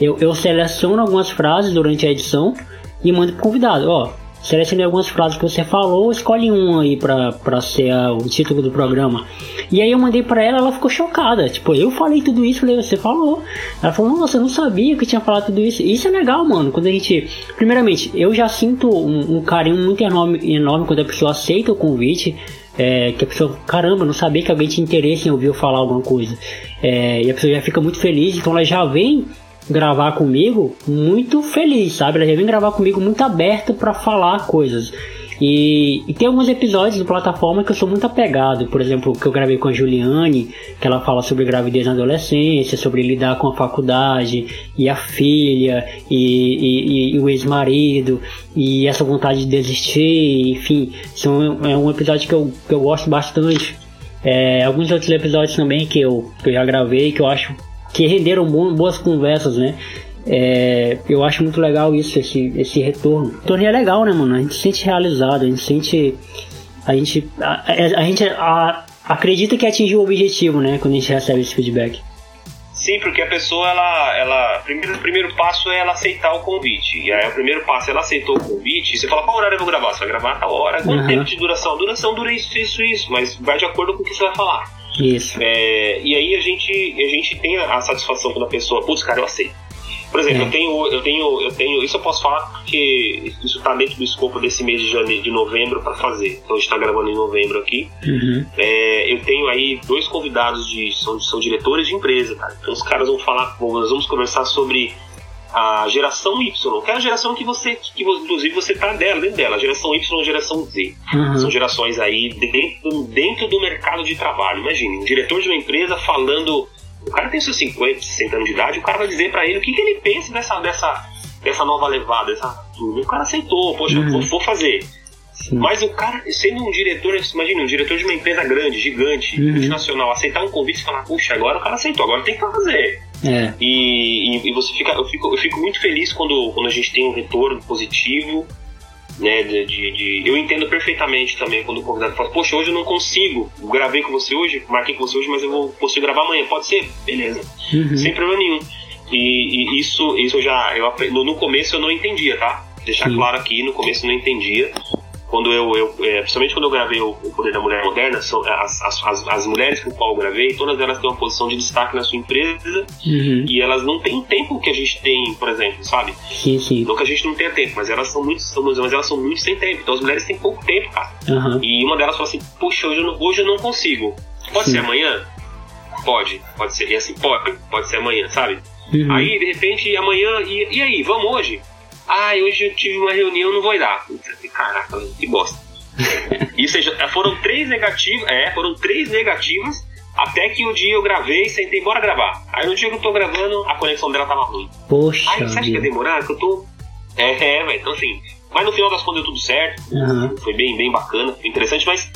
eu, eu seleciono algumas frases durante a edição e mando pro convidado. Ó, selecionei algumas frases que você falou, escolhe um aí pra, pra ser a, o título do programa. E aí eu mandei pra ela, ela ficou chocada. Tipo, eu falei tudo isso, falei, você falou. Ela falou, nossa, eu não sabia que tinha falado tudo isso. Isso é legal, mano. Quando a gente. Primeiramente, eu já sinto um, um carinho muito enorme, enorme quando a pessoa aceita o convite. É, que a pessoa, caramba, não sabia que alguém tinha interesse em ouvir eu falar alguma coisa. É, e a pessoa já fica muito feliz, então ela já vem gravar comigo muito feliz, sabe? Ela já vem gravar comigo muito aberto para falar coisas. E, e, tem alguns episódios do plataforma que eu sou muito apegado, por exemplo, que eu gravei com a Juliane, que ela fala sobre gravidez na adolescência, sobre lidar com a faculdade, e a filha, e, e, e o ex-marido, e essa vontade de desistir, enfim, são, é um episódio que eu, que eu gosto bastante. É, alguns outros episódios também que eu, que eu já gravei, que eu acho que renderam boas conversas, né? É, eu acho muito legal isso, esse, esse retorno. O torneio é legal, né, mano? A gente se sente realizado, a gente sente. A gente. A, a, a gente a, acredita que atingiu o objetivo, né? Quando a gente recebe esse feedback. Sim, porque a pessoa, ela. ela primeiro, primeiro passo é ela aceitar o convite. E aí o primeiro passo, ela aceitou o convite, você fala, qual horário eu vou gravar? Você vai gravar a tal hora. Quanto uhum. tempo de duração? A duração dura isso, isso, isso, mas vai de acordo com o que você vai falar. Isso. É, e aí a gente, a gente tem a satisfação quando a pessoa, putz, cara, eu aceito. Por exemplo, é. eu tenho, eu tenho, eu tenho, isso eu posso falar porque isso está dentro do escopo desse mês de janeiro, de novembro para fazer. Então a gente está gravando em novembro aqui. Uhum. É, eu tenho aí dois convidados de são, são diretores de empresa, cara. Então os caras vão falar, nós vamos conversar sobre a geração Y, que é a geração que você, que inclusive você tá dela, dentro dela, a geração Y e a geração Z. Uhum. São gerações aí dentro, dentro do mercado de trabalho. Imagine, um diretor de uma empresa falando. O cara tem seus 50, 60 anos de idade, o cara vai dizer para ele o que, que ele pensa dessa, dessa, dessa nova levada, dessa O cara aceitou, poxa, uhum. vou, vou fazer. Sim. Mas o cara, sendo um diretor, imagina, um diretor de uma empresa grande, gigante, uhum. multinacional, aceitar um convite e falar, puxa, agora o cara aceitou, agora tem que fazer. É. E, e, e, você fica, eu fico, eu fico muito feliz quando, quando a gente tem um retorno positivo, né? De, de, de, eu entendo perfeitamente também quando o convidado fala, poxa, hoje eu não consigo, gravei com você hoje, marquei com você hoje, mas eu vou consigo gravar amanhã, pode ser? Beleza, uhum. sem problema nenhum. E, e, isso, isso eu já, eu, no, no começo eu não entendia, tá? Deixar Sim. claro aqui, no começo eu não entendia quando eu, eu é, principalmente quando eu gravei o, o, Poder da Mulher Moderna, são, as, as, as, mulheres com qual eu gravei, todas elas têm uma posição de destaque na sua empresa uhum. e elas não têm o tempo que a gente tem, por exemplo, sabe? Sim, sim. Não que a gente não tenha tempo, mas elas são muito, são, mas elas são muito sem tempo. Então as mulheres têm pouco tempo, cara. Uhum. E uma delas falou assim: Puxa, hoje eu não, hoje eu não consigo. Pode sim. ser amanhã? Pode, pode ser. E assim, pode, pode ser amanhã, sabe? Uhum. Aí, de repente, amanhã, e, e aí, vamos hoje? Ah, hoje eu tive uma reunião, não vai dar. Caraca, que bosta. e seja, foram três negativas, é, foram três negativas até que o dia eu gravei e sentei embora gravar. Aí no dia que eu tô gravando, a conexão dela tava ruim. Poxa. Aí você acha que ia demorar? Que eu tô. É, é, velho. Então assim. Mas no final das contas deu tudo certo. Uhum. Foi bem, bem bacana, foi interessante, mas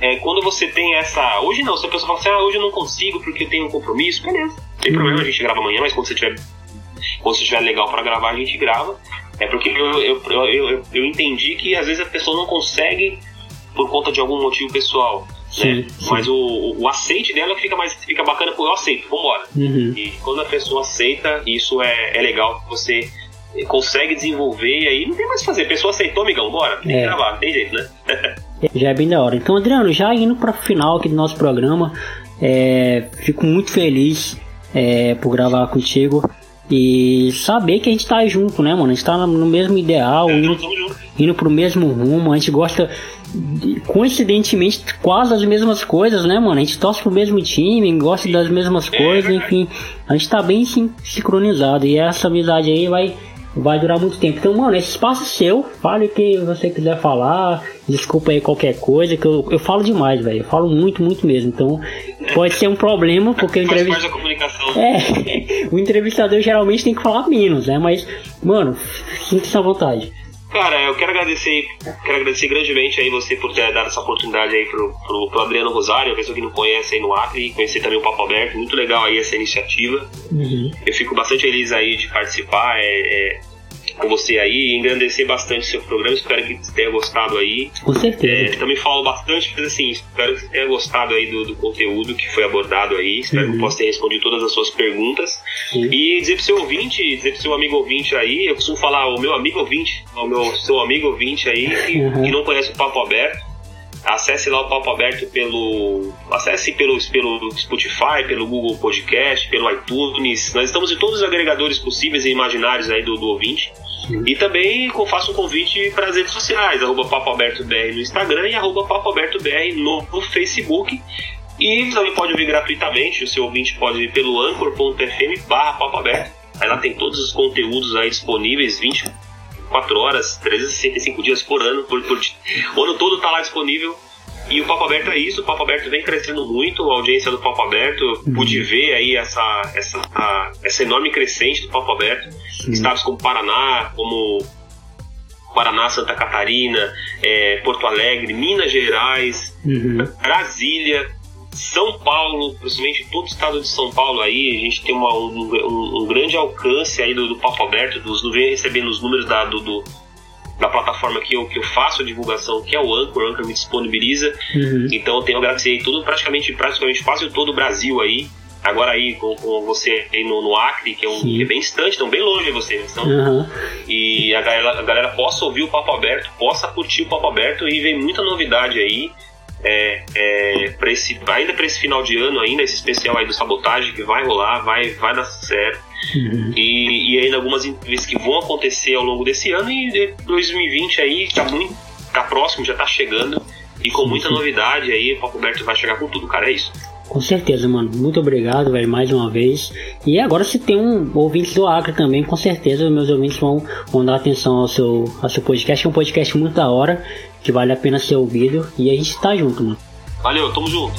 é, quando você tem essa. Hoje não, se a pessoa fala assim, ah, hoje eu não consigo porque eu tenho um compromisso, beleza. Não tem uhum. problema, a gente grava amanhã, mas quando você tiver. Quando você estiver legal para gravar, a gente grava. É porque eu, eu, eu, eu, entendi que às vezes a pessoa não consegue por conta de algum motivo pessoal. Sim, né? Mas o, o aceite dela fica mais fica bacana, porque eu aceito, vambora. Uhum. E quando a pessoa aceita, isso é, é legal, você consegue desenvolver e aí não tem mais o que fazer. A pessoa aceitou, amigão, bora, tem é. que gravar, tem jeito, né? já é bem da hora. Então, Adriano, já indo para o final aqui do nosso programa, é, fico muito feliz é, por gravar contigo. E saber que a gente tá junto, né, mano? A gente tá no mesmo ideal, é, indo, indo pro mesmo rumo, a gente gosta coincidentemente quase as mesmas coisas, né, mano? A gente torce pro mesmo time, gosta das mesmas é, coisas, enfim, a gente tá bem sim, sincronizado. E essa amizade aí vai vai durar muito tempo. Então, mano, esse espaço é seu, fale o que você quiser falar, desculpa aí qualquer coisa, que eu, eu falo demais, velho. Eu falo muito, muito mesmo. Então, pode ser um problema, porque o entrevistador. É, o entrevistador geralmente tem que falar menos, né? Mas, mano, sinta-se à vontade. Cara, eu quero agradecer, quero agradecer grandemente aí você por ter dado essa oportunidade aí pro, pro, pro Adriano Rosário, a pessoa que não conhece aí no Acre, conhecer também o Papo Aberto, muito legal aí essa iniciativa. Uhum. Eu fico bastante feliz aí de participar, é, é, com você aí, engrandecer bastante o seu programa. Espero que você tenha gostado aí. Com certeza. É, também falo bastante, mas assim, espero que você tenha gostado aí do, do conteúdo que foi abordado aí. Espero uhum. que eu possa ter respondido todas as suas perguntas. Sim. E dizer pro seu ouvinte, dizer pro seu amigo ouvinte aí, eu costumo falar o meu amigo ouvinte, o meu seu amigo ouvinte aí, que, uhum. que não conhece o Papo Aberto acesse lá o Papo Aberto pelo. Acesse pelo, pelo Spotify, pelo Google Podcast, pelo iTunes. Nós estamos em todos os agregadores possíveis e imaginários aí do, do ouvinte. E também faço um convite para as redes sociais, arroba Papo Aberto BR no Instagram e arroba Papo Aberto BR no, no Facebook. E também pode ouvir gratuitamente, o seu ouvinte pode ir pelo anchor.fm barra Papo Aberto. Aí lá tem todos os conteúdos aí disponíveis, 20 24 horas, 365 dias por ano, por, por, o ano todo está lá disponível. E o Papo Aberto é isso, o Papo Aberto vem crescendo muito, a audiência do Papo Aberto, uhum. pude ver aí essa, essa, a, essa enorme crescente do Papo Aberto. Estados como Paraná, como Paraná, Santa Catarina, é, Porto Alegre, Minas Gerais, uhum. Brasília, são Paulo, principalmente todo o estado de São Paulo aí, a gente tem uma, um, um, grande alcance aí do, do Papo Aberto, dos, vem recebendo os números da, do, do, da plataforma que eu, que eu faço a divulgação, que é o Anchor, o Anchor me disponibiliza. Uhum. Então eu tenho agradecer todo, praticamente, praticamente quase todo o Brasil aí. Agora aí com, com você aí no, no, Acre, que é, um, que é bem distante, estão bem longe de vocês. Então, uhum. E a galera, a galera possa ouvir o Papo Aberto, possa curtir o Papo Aberto e vem muita novidade aí é, é, pra esse, ainda para esse final de ano ainda, esse especial aí do sabotagem que vai rolar, vai, vai dar certo. Uhum. E, e ainda algumas entrevistas que vão acontecer ao longo desse ano e 2020 aí tá muito tá próximo, já tá chegando e com muita novidade aí, o Papo Aberto vai chegar com tudo, cara, é isso. Com certeza, mano. Muito obrigado, velho, mais uma vez. E agora se tem um ouvinte do Acre também, com certeza meus ouvintes vão, vão dar atenção ao seu, ao seu podcast, é um podcast muito da hora que vale a pena ser ouvido. E a gente tá junto, mano. Valeu, tamo junto.